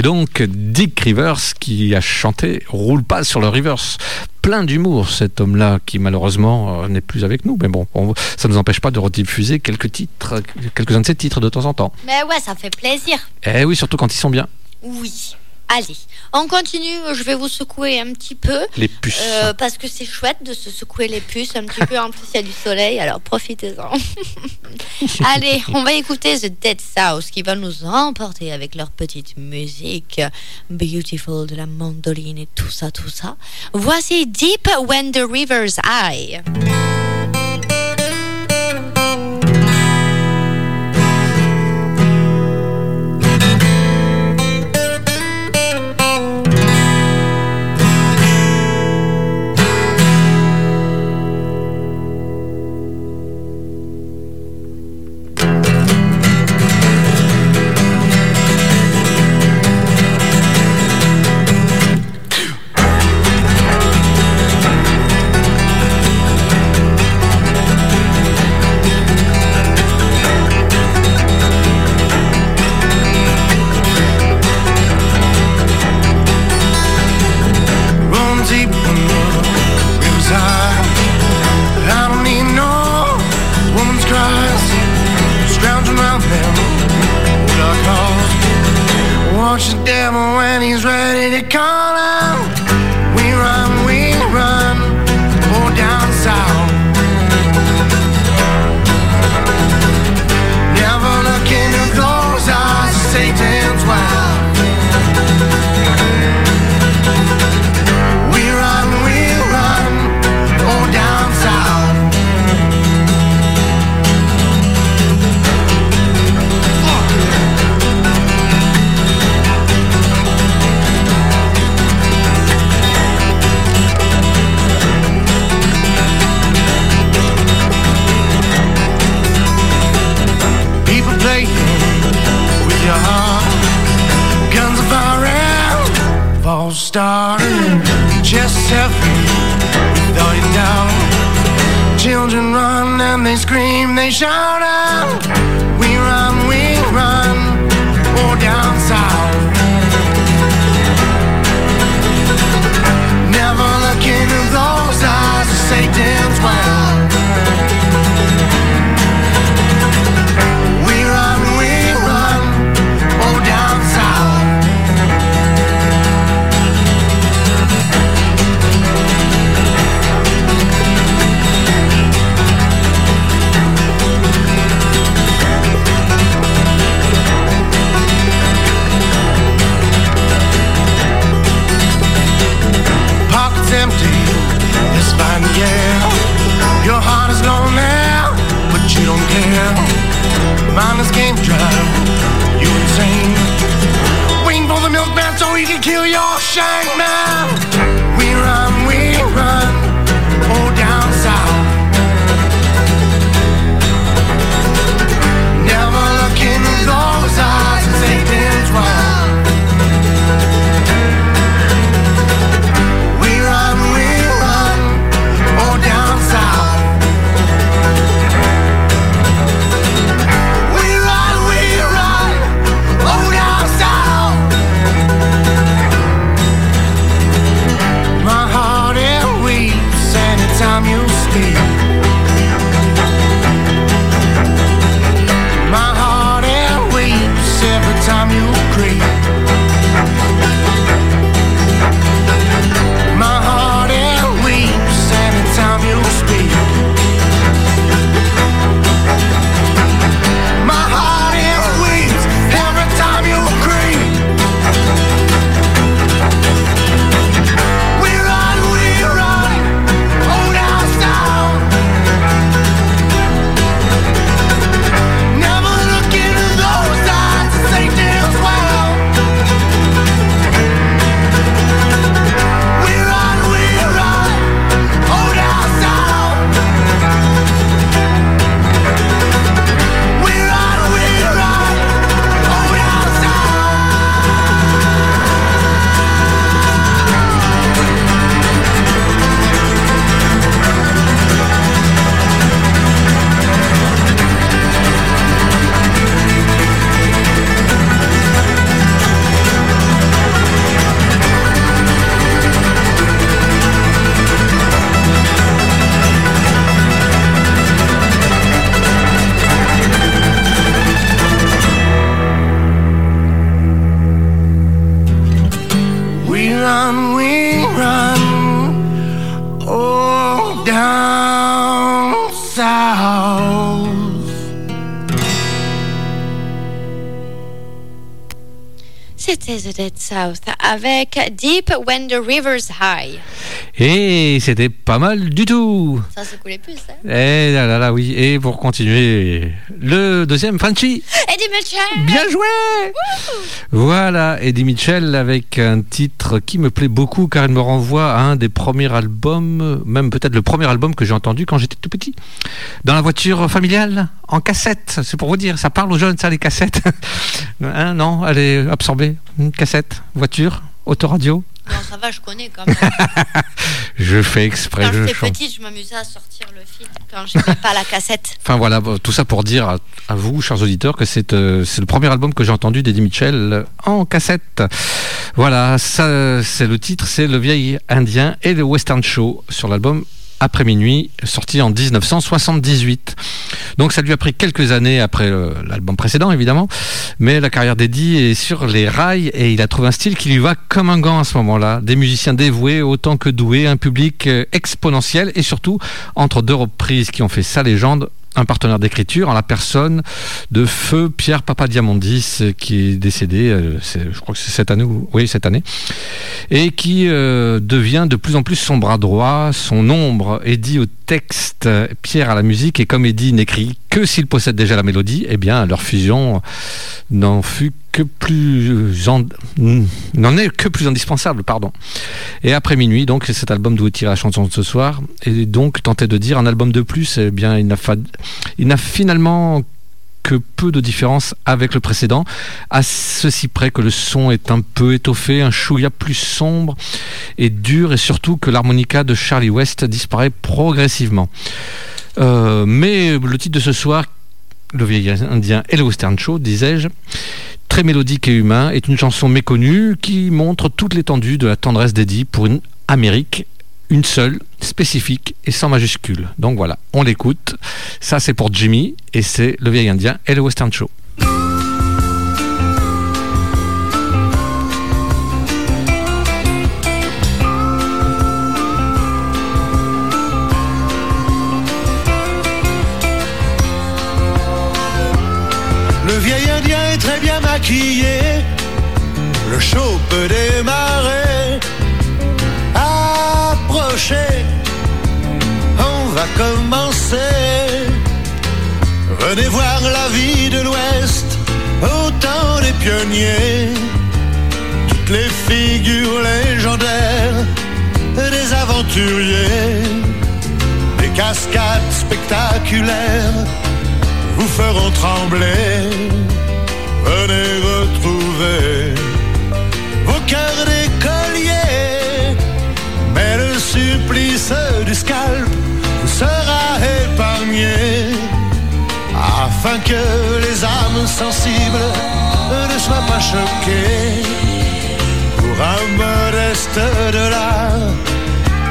C'était donc Dick Rivers qui a chanté Roule pas sur le Rivers. Plein d'humour, cet homme-là, qui malheureusement euh, n'est plus avec nous. Mais bon, on- ça ne nous empêche pas de rediffuser quelques titres, quelques-uns de ses titres de temps en temps. Mais ouais, ça fait plaisir. Eh oui, surtout quand ils sont bien. Oui. Allez, on continue. Je vais vous secouer un petit peu. Les puces. Euh, parce que c'est chouette de se secouer les puces un petit peu. En plus, il y a du soleil, alors profitez-en. Allez, on va écouter The Dead South qui va nous emporter avec leur petite musique beautiful de la mandoline et tout ça, tout ça. Voici Deep When the River's High. Shout South avec Deep When the River's High. Et c'était pas mal du tout. Ça se coulait plus, hein Et là là là oui. Et pour continuer, le deuxième Frenchy. Eddie Mitchell Bien joué Voilà, Eddie Mitchell avec un titre qui me plaît beaucoup car il me renvoie à un des premiers albums, même peut-être le premier album que j'ai entendu quand j'étais tout petit. Dans la voiture familiale, en cassette. C'est pour vous dire, ça parle aux jeunes ça les cassettes. Hein, non, allez, absorber. Une cassette, voiture, autoradio? Non, ça va, je connais quand même. Je fais exprès. Quand je j'étais petite, je m'amusais à sortir le film quand j'étais pas la cassette. Enfin voilà, tout ça pour dire à, à vous, chers auditeurs, que c'est euh, c'est le premier album que j'ai entendu d'Eddie Mitchell en cassette. Voilà, ça c'est le titre, c'est Le Vieil Indien et le Western Show sur l'album Après minuit, sorti en 1978. Donc ça lui a pris quelques années après euh, l'album précédent, évidemment, mais la carrière d'Eddie est sur les rails et il a trouvé un style qui lui va comme un gant à ce moment-là. Des musiciens dévoués autant que doués, un public euh, exponentiel et surtout, entre deux reprises qui ont fait sa légende, un partenaire d'écriture en la personne de feu Pierre Papadiamondis euh, qui est décédé, euh, je crois que c'est cette année, ou- oui cette année, et qui euh, devient de plus en plus son bras droit, son ombre. Eddie au texte, euh, Pierre à la musique, et comme Eddie n'écrit que s'il possède déjà la mélodie, eh bien leur fusion n'en fut que plus en- n'en est que plus indispensable, pardon. Et après minuit, donc, cet album d'où est la chanson de ce soir. Et donc, tenter de dire un album de plus, eh bien, il n'a fa- il n'a finalement que peu de différence avec le précédent, à ceci près que le son est un peu étoffé, un chouïa plus sombre et dur, et surtout que l'harmonica de Charlie West disparaît progressivement. Euh, mais le titre de ce soir, Le vieil indien et le western show, disais-je, très mélodique et humain, est une chanson méconnue qui montre toute l'étendue de la tendresse d'Eddie pour une Amérique, une seule, spécifique et sans majuscule. Donc voilà, on l'écoute. Ça c'est pour Jimmy et c'est le vieil indien et le western show. Le show peut démarrer. Approchez, on va commencer. Venez voir la vie de l'Ouest au temps des pionniers. Toutes les figures légendaires des aventuriers. Des cascades spectaculaires vous feront trembler. Venez retrouver vos cœurs d'écoliers. Mais le supplice du scalp vous sera épargné. Afin que les âmes sensibles ne soient pas choquées. Pour un modeste dollar,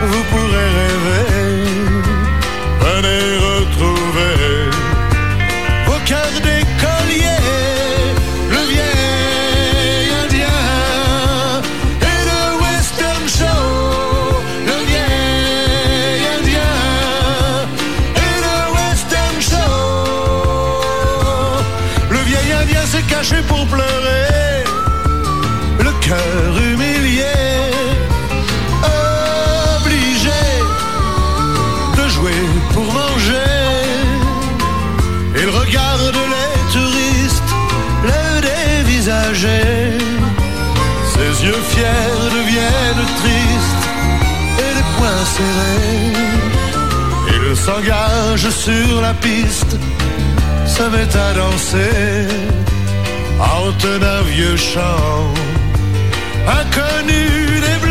vous pourrez rêver. Venez Il s'engage sur la piste, se met à danser, hante un vieux chant, inconnu des blancs,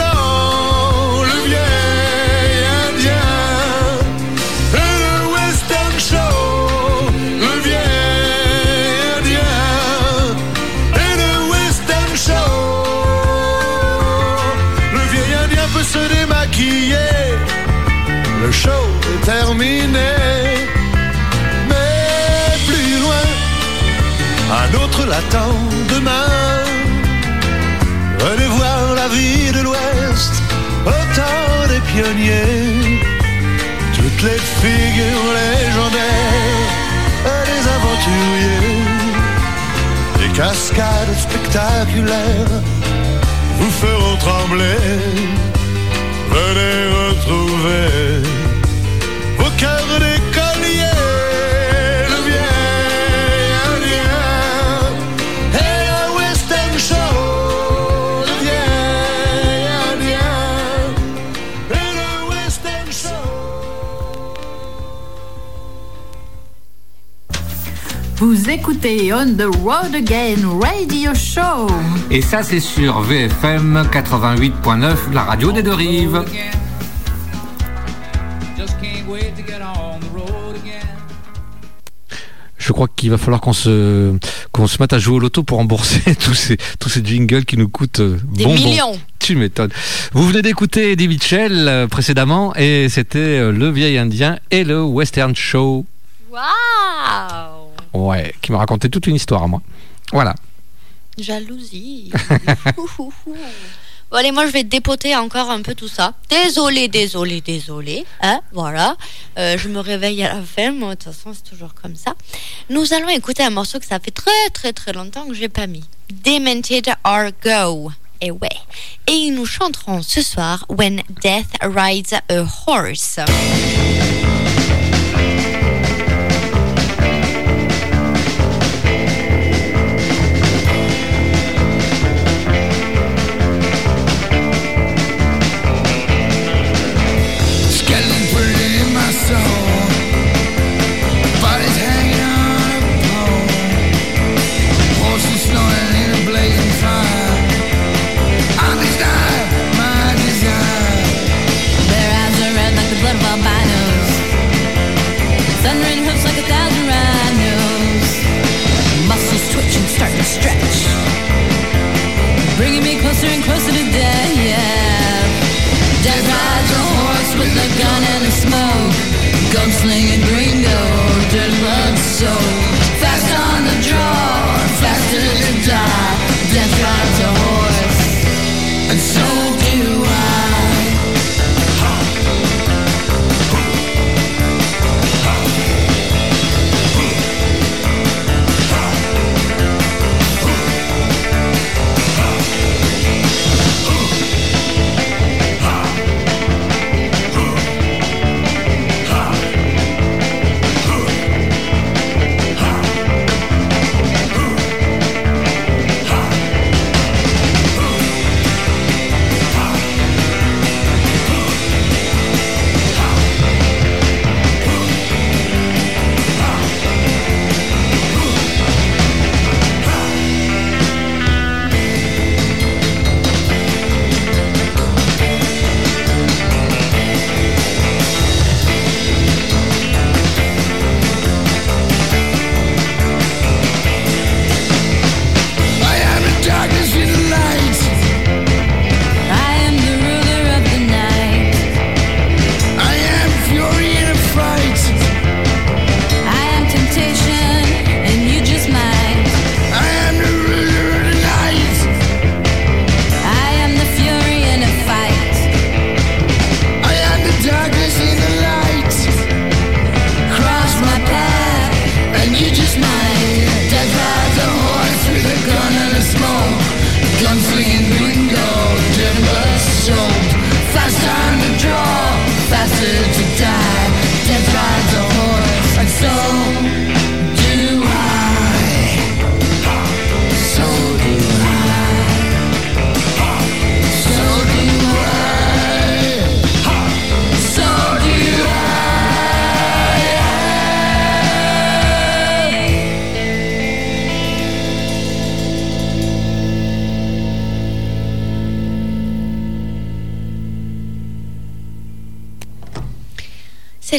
l'attend demain. Venez voir la vie de l'Ouest, au temps des pionniers. Toutes les figures légendaires, les aventuriers, les cascades spectaculaires vous feront trembler. Écoutez On the Road Again Radio Show. Et ça c'est sur VFM 88.9, la radio des deux rives. Just can't wait to get on the road again. Je crois qu'il va falloir qu'on se qu'on se mette à jouer au loto pour rembourser tous ces tous ces jingles qui nous coûtent euh, Des bonbons. millions. Tu m'étonnes. Vous venez d'écouter Eddie Mitchell euh, précédemment et c'était euh, le vieil indien et le western show. Waouh Ouais, qui m'a raconté toute une histoire à moi. Voilà. Jalousie. Bon, allez, moi je vais dépoter encore un peu tout ça. Désolé, désolé, désolé. Hein, voilà. Euh, je me réveille à la fin, de toute façon, c'est toujours comme ça. Nous allons écouter un morceau que ça fait très, très, très longtemps que j'ai pas mis. Demented or Go. Et ouais. Et nous chanterons ce soir When Death Rides a Horse.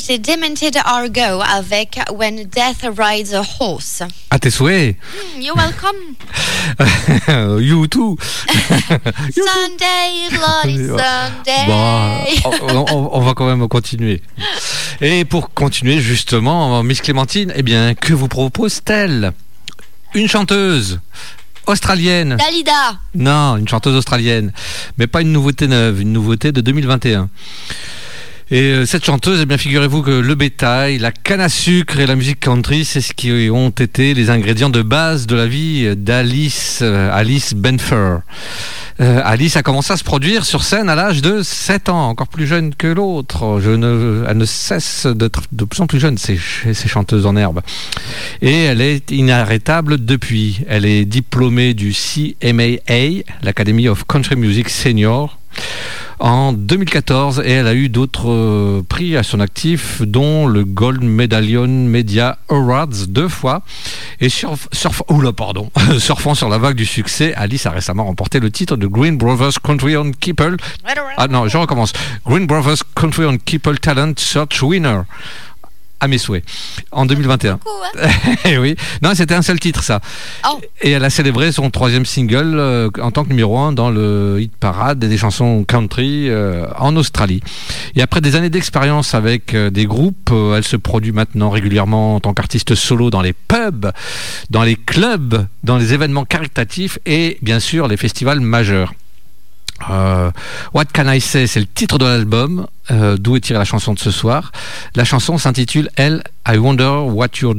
C'était Demented or Go avec When Death Rides a Horse. À tes souhaits. Hmm, You're welcome. you too. Sunday, Bloody Sunday. Bon, on, on- on va quand même continuer. Et pour continuer, justement, Miss Clémentine, eh bien, que vous propose-t-elle? Une chanteuse australienne. Dalida. Non, une chanteuse australienne. Mais pas une nouveauté neuve, une nouveauté de 2021. Et euh, cette chanteuse, eh bien, figurez-vous que le bétail, la canne à sucre et la musique country, c'est ce qui ont été les ingrédients de base de la vie d'Alice euh, Alice Benfer. Euh, Alice a commencé à se produire sur scène à l'âge de 7 ans, encore plus jeune que l'autre. Je ne, elle ne cesse d'être de plus en plus jeune, ces, ces chanteuses en herbe. Et elle est inarrêtable depuis. Elle est diplômée du CMAA, l'Academy of Country Music Senior, en 2014 et elle a eu d'autres euh, prix à son actif, dont le Gold Medallion Media Awards deux fois. Et surf, surf- oula, pardon, surfant sur la vague du succès, Alice a récemment remporté le titre de Green Brothers Country on Keeple. Ah non, je recommence. Green Brothers Country on Keeple Talent Search Winner à mes souhaits en 2021. Beaucoup, hein Eh oui, non, c'était un seul titre ça. Oh. Et elle a célébré son troisième single euh, en tant que numéro un dans le hit parade des chansons country euh, en Australie. Et après des années d'expérience avec euh, des groupes, elle se produit maintenant régulièrement en tant qu'artiste solo dans les pubs, dans les clubs, dans les événements caritatifs et bien sûr les festivals majeurs. Euh, What Can I Say, c'est le titre de l'album, euh, d'où est tirée la chanson de ce soir. La chanson s'intitule Elle, I Wonder What You're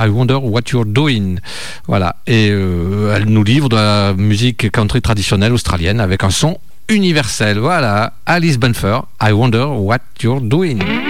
I Wonder What You're Doing. Voilà. Et euh, elle nous livre de la musique country traditionnelle australienne avec un son universel. Voilà. Alice Bunfer, I Wonder What You're Doing.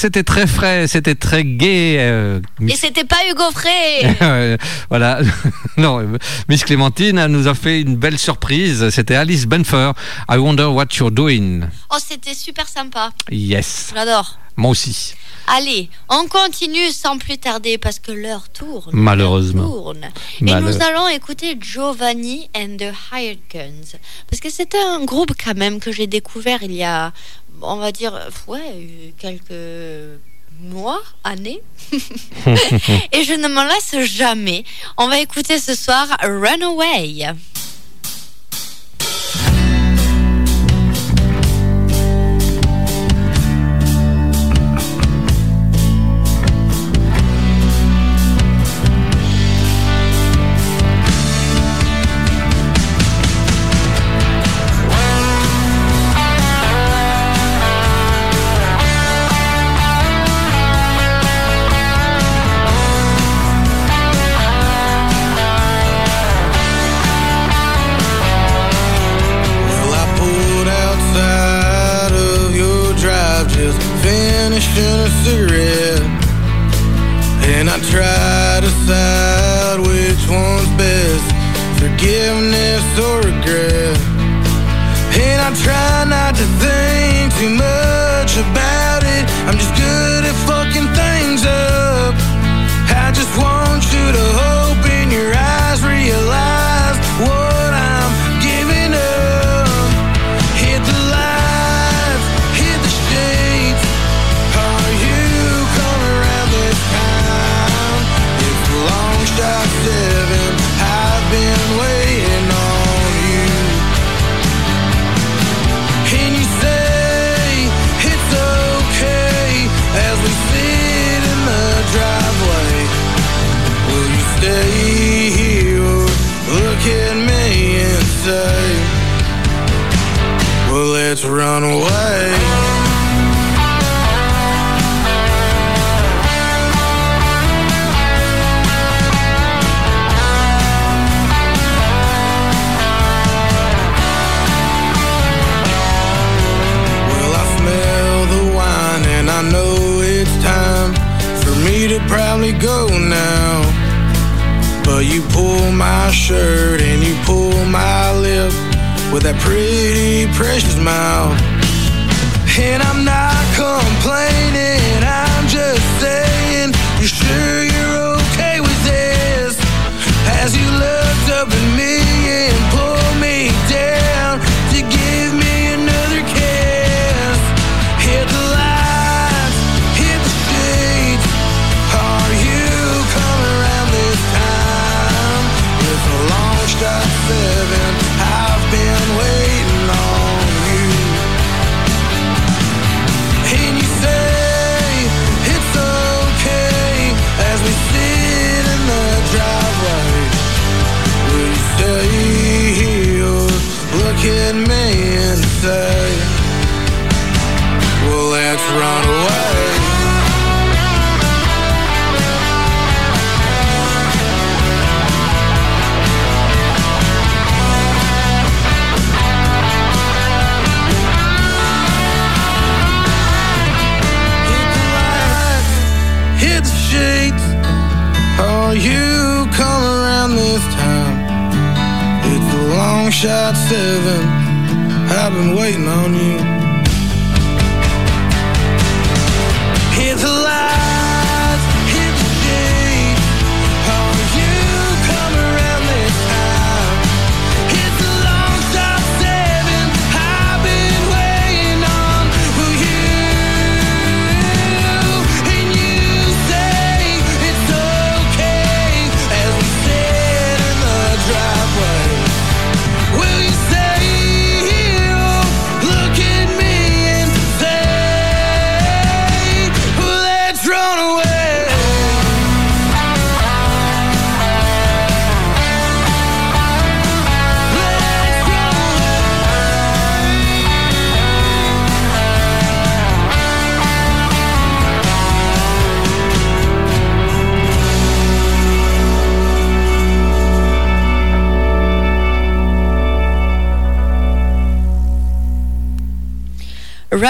C'était très frais, c'était très gai. euh, Et c'était pas Hugo Frey. Voilà, non, Miss Clémentine nous a fait une belle surprise. C'était Alice Benfer. I wonder what you're doing. Oh, c'était super sympa. Yes, J'adore. moi aussi. Allez, on continue sans plus tarder parce que l'heure tourne. Malheureusement. l'heure tourne. Et nous allons écouter Giovanni and the Hired Guns. Parce que c'était un groupe quand même que j'ai découvert il y a, on va dire, ouais, quelques mois, années. Et je ne m'en lasse jamais. On va écouter ce soir Runaway.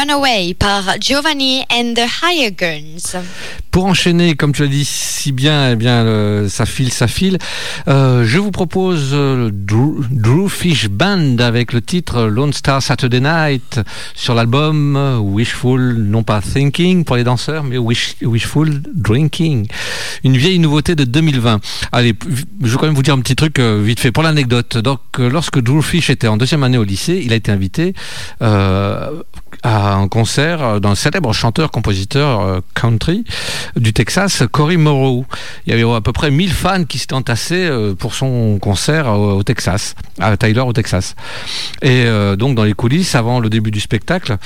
Runaway par Giovanni and the Higher Guns. Pour enchaîner, comme tu as dit si bien, eh bien, ça file, ça file. euh, je vous propose euh, le Drew, Drew Fish Band avec le titre Lone Star Saturday Night sur l'album Wishful, non pas Thinking pour les danseurs, mais Wish- Wishful Drinking. Une vieille nouveauté de 2020. Allez, je vais quand même vous dire un petit truc euh, vite fait pour l'anecdote. Donc, lorsque Drew Fish était en deuxième année au lycée, il a été invité à un concert d'un célèbre chanteur-compositeur country du Texas, Cory Morrow. Il y avait à peu près 1000 fans qui s'étaient entassés euh, pour son concert au, Texas, à Tyler au Texas. Et euh, donc dans les coulisses, avant le début du spectacle,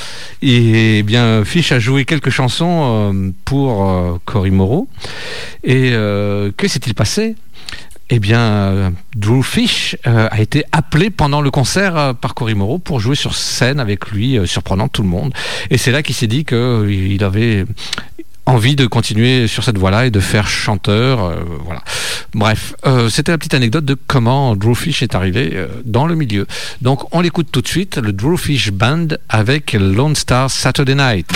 et, eh bien Fish a joué quelques chansons euh, pour euh, Cory Morrow. Et que s'est-il passé? Eh bien, Drew Fish a été appelé pendant le concert par Cory Morrow pour jouer sur scène avec lui, surprenant tout le monde. Et c'est là qu'il s'est dit qu'il avait envie de continuer sur cette voie-là et de faire chanteur. euh, voilà. Bref, euh, c'était la petite anecdote de comment Drew Fish est arrivé euh, dans le milieu. Donc, on l'écoute tout de suite, le Drew Fish Band avec Lone Star Saturday Night.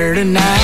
Saturday night.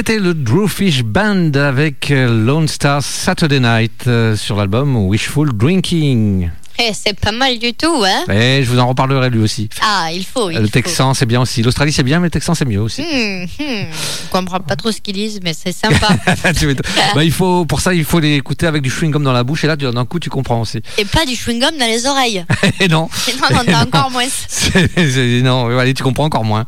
C'était le Drewfish Band avec euh, Lone Star Saturday Night euh, sur l'album Wishful Drinking. Eh, c'est pas mal du tout, hein Et je vous en reparlerai lui aussi. Ah, il faut, il le faut. Texan, c'est bien aussi. L'Australie, c'est bien, mais le Texan, c'est mieux aussi. Hmm, hmm. Je comprends pas trop ce qu'ils disent, mais c'est sympa. Bah, il faut, pour ça, il faut l'écouter avec du chewing-gum dans la bouche. Et là, d'un coup, tu comprends aussi. Et pas du chewing-gum dans les oreilles. Et non. non, non, t'as encore moins. Non, allez, tu comprends encore moins.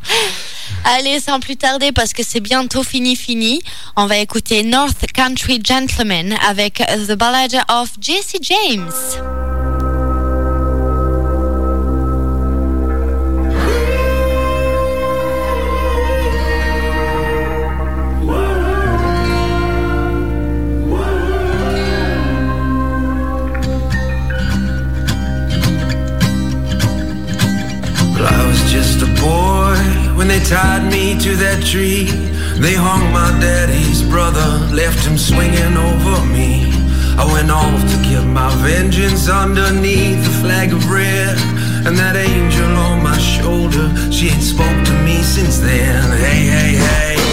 Allez, sans plus tarder, parce que c'est bientôt fini, fini, on va écouter North Country Gentleman avec The Ballad of Jesse James. When they tied me to that tree. They hung my daddy's brother, left him swinging over me. I went off to get my vengeance underneath the flag of red. And that angel on my shoulder, she ain't spoke to me since then. Hey, hey, hey.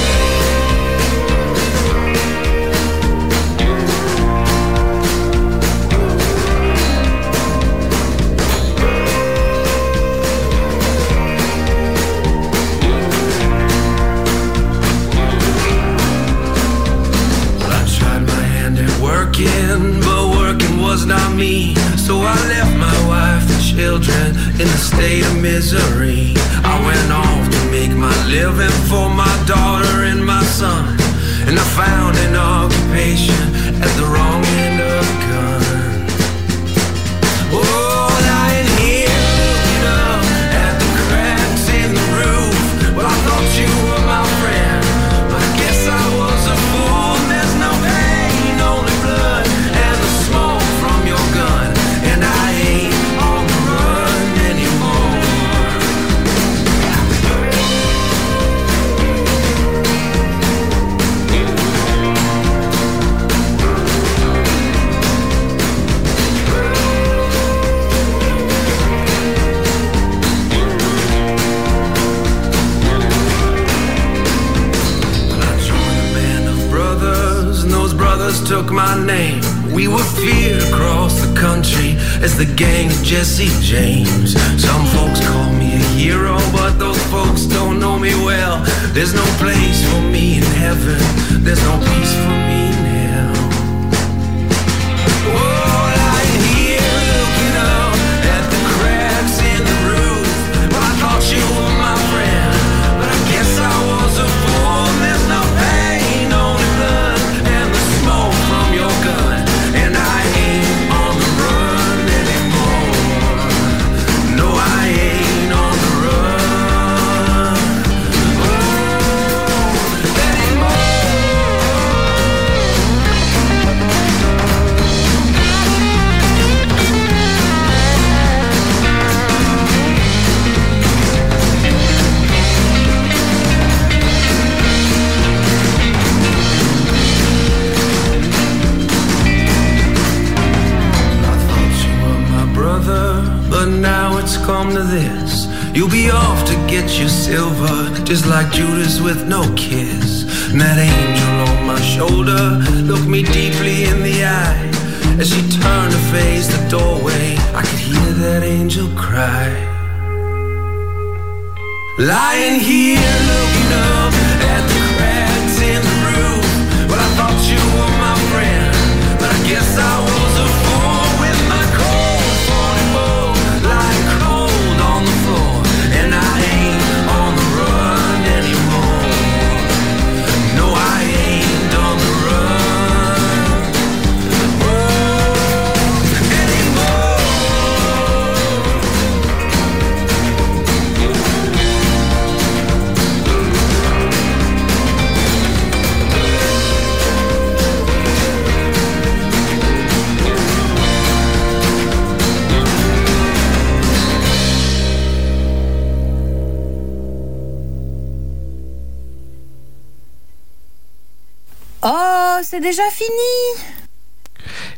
Déjà fini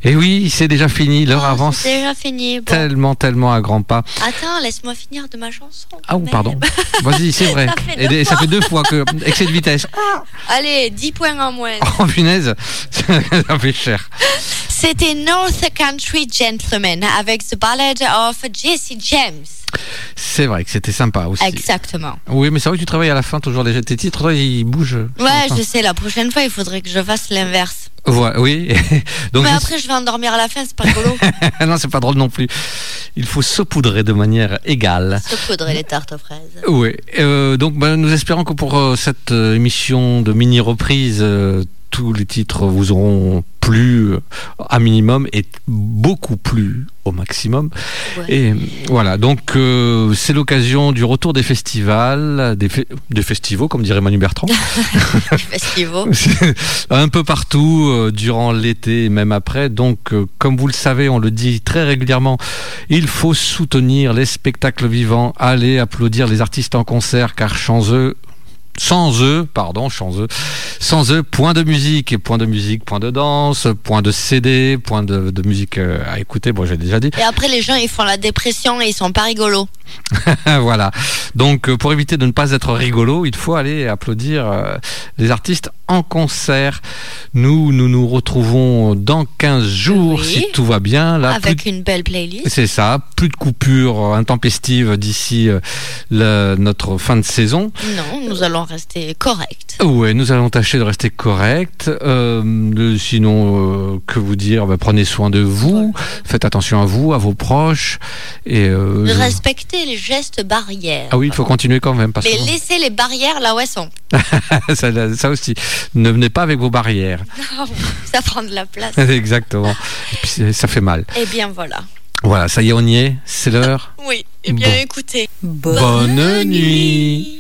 Et oui, c'est déjà fini, l'heure avance C'est déjà fini. Bon. tellement, tellement à grands pas. Attends, laisse-moi finir de ma chanson. Ah, ou pardon. Vas-y, c'est vrai. Ça fait Et ça fois. fait deux fois que. Excès de vitesse. Allez, 10 points en moins. Oh, punaise, ça fait cher. C'était North Country Gentleman avec The Ballad of Jesse James. C'est vrai que c'était sympa aussi. Exactement. Oui, mais c'est vrai que tu travailles à la fin toujours les tes titres, toi, ils bougent. Ouais, je sais, la prochaine fois, il faudrait que je fasse l'inverse. Voilà, oui. Donc, Mais après, je vais endormir à la fin, c'est pas rigolo. non, c'est pas drôle non plus. Il faut saupoudrer de manière égale. Se poudrer les tartes aux fraises. Oui. Euh, donc, bah, nous espérons que pour euh, cette euh, émission de mini reprise, euh, tous les titres vous auront plu à minimum et beaucoup plu au maximum. Et voilà, donc euh, c'est l'occasion du retour des festivals, des, fe- des festivals, comme dirait Manu Bertrand. Festivaux. un peu partout euh, durant l'été et même après. Donc, euh, comme vous le savez, on le dit très régulièrement, il faut soutenir les spectacles vivants, aller applaudir les artistes en concert, car sans eux, sans eux, pardon, sans eux, sans eux, point de musique, point de musique, point de danse, point de CD, point de, de musique euh, à écouter. Bon, j'ai déjà dit. Et après, les gens, ils font la dépression et ils sont pas rigolos. voilà. Donc, euh, pour éviter de ne pas être rigolo, il faut aller applaudir euh, les artistes en concert. Nous, nous nous retrouvons dans 15 jours, Oui. si tout va bien. Là, avec une belle playlist. c'est ça, plus de coupures intempestives d'ici notre fin de saison. Non, nous allons rester corrects. Ouais, nous allons tâcher de rester corrects. Euh, sinon, euh, que vous dire? Bah, Prenez soin de vous, faites attention à vous, à vos proches. Et, euh, De respecter les gestes barrières. Ah oui, il faut continuer quand même. Parce Mais que... laissez les barrières là où elles sont. ça, ça aussi. Ne venez pas avec vos barrières. ça prend de la place. Exactement. Et puis, ça fait mal. Eh bien voilà. Voilà, ça y est, on y est. C'est l'heure. Oui, eh bien Bon. écoutez. Bonne nuit.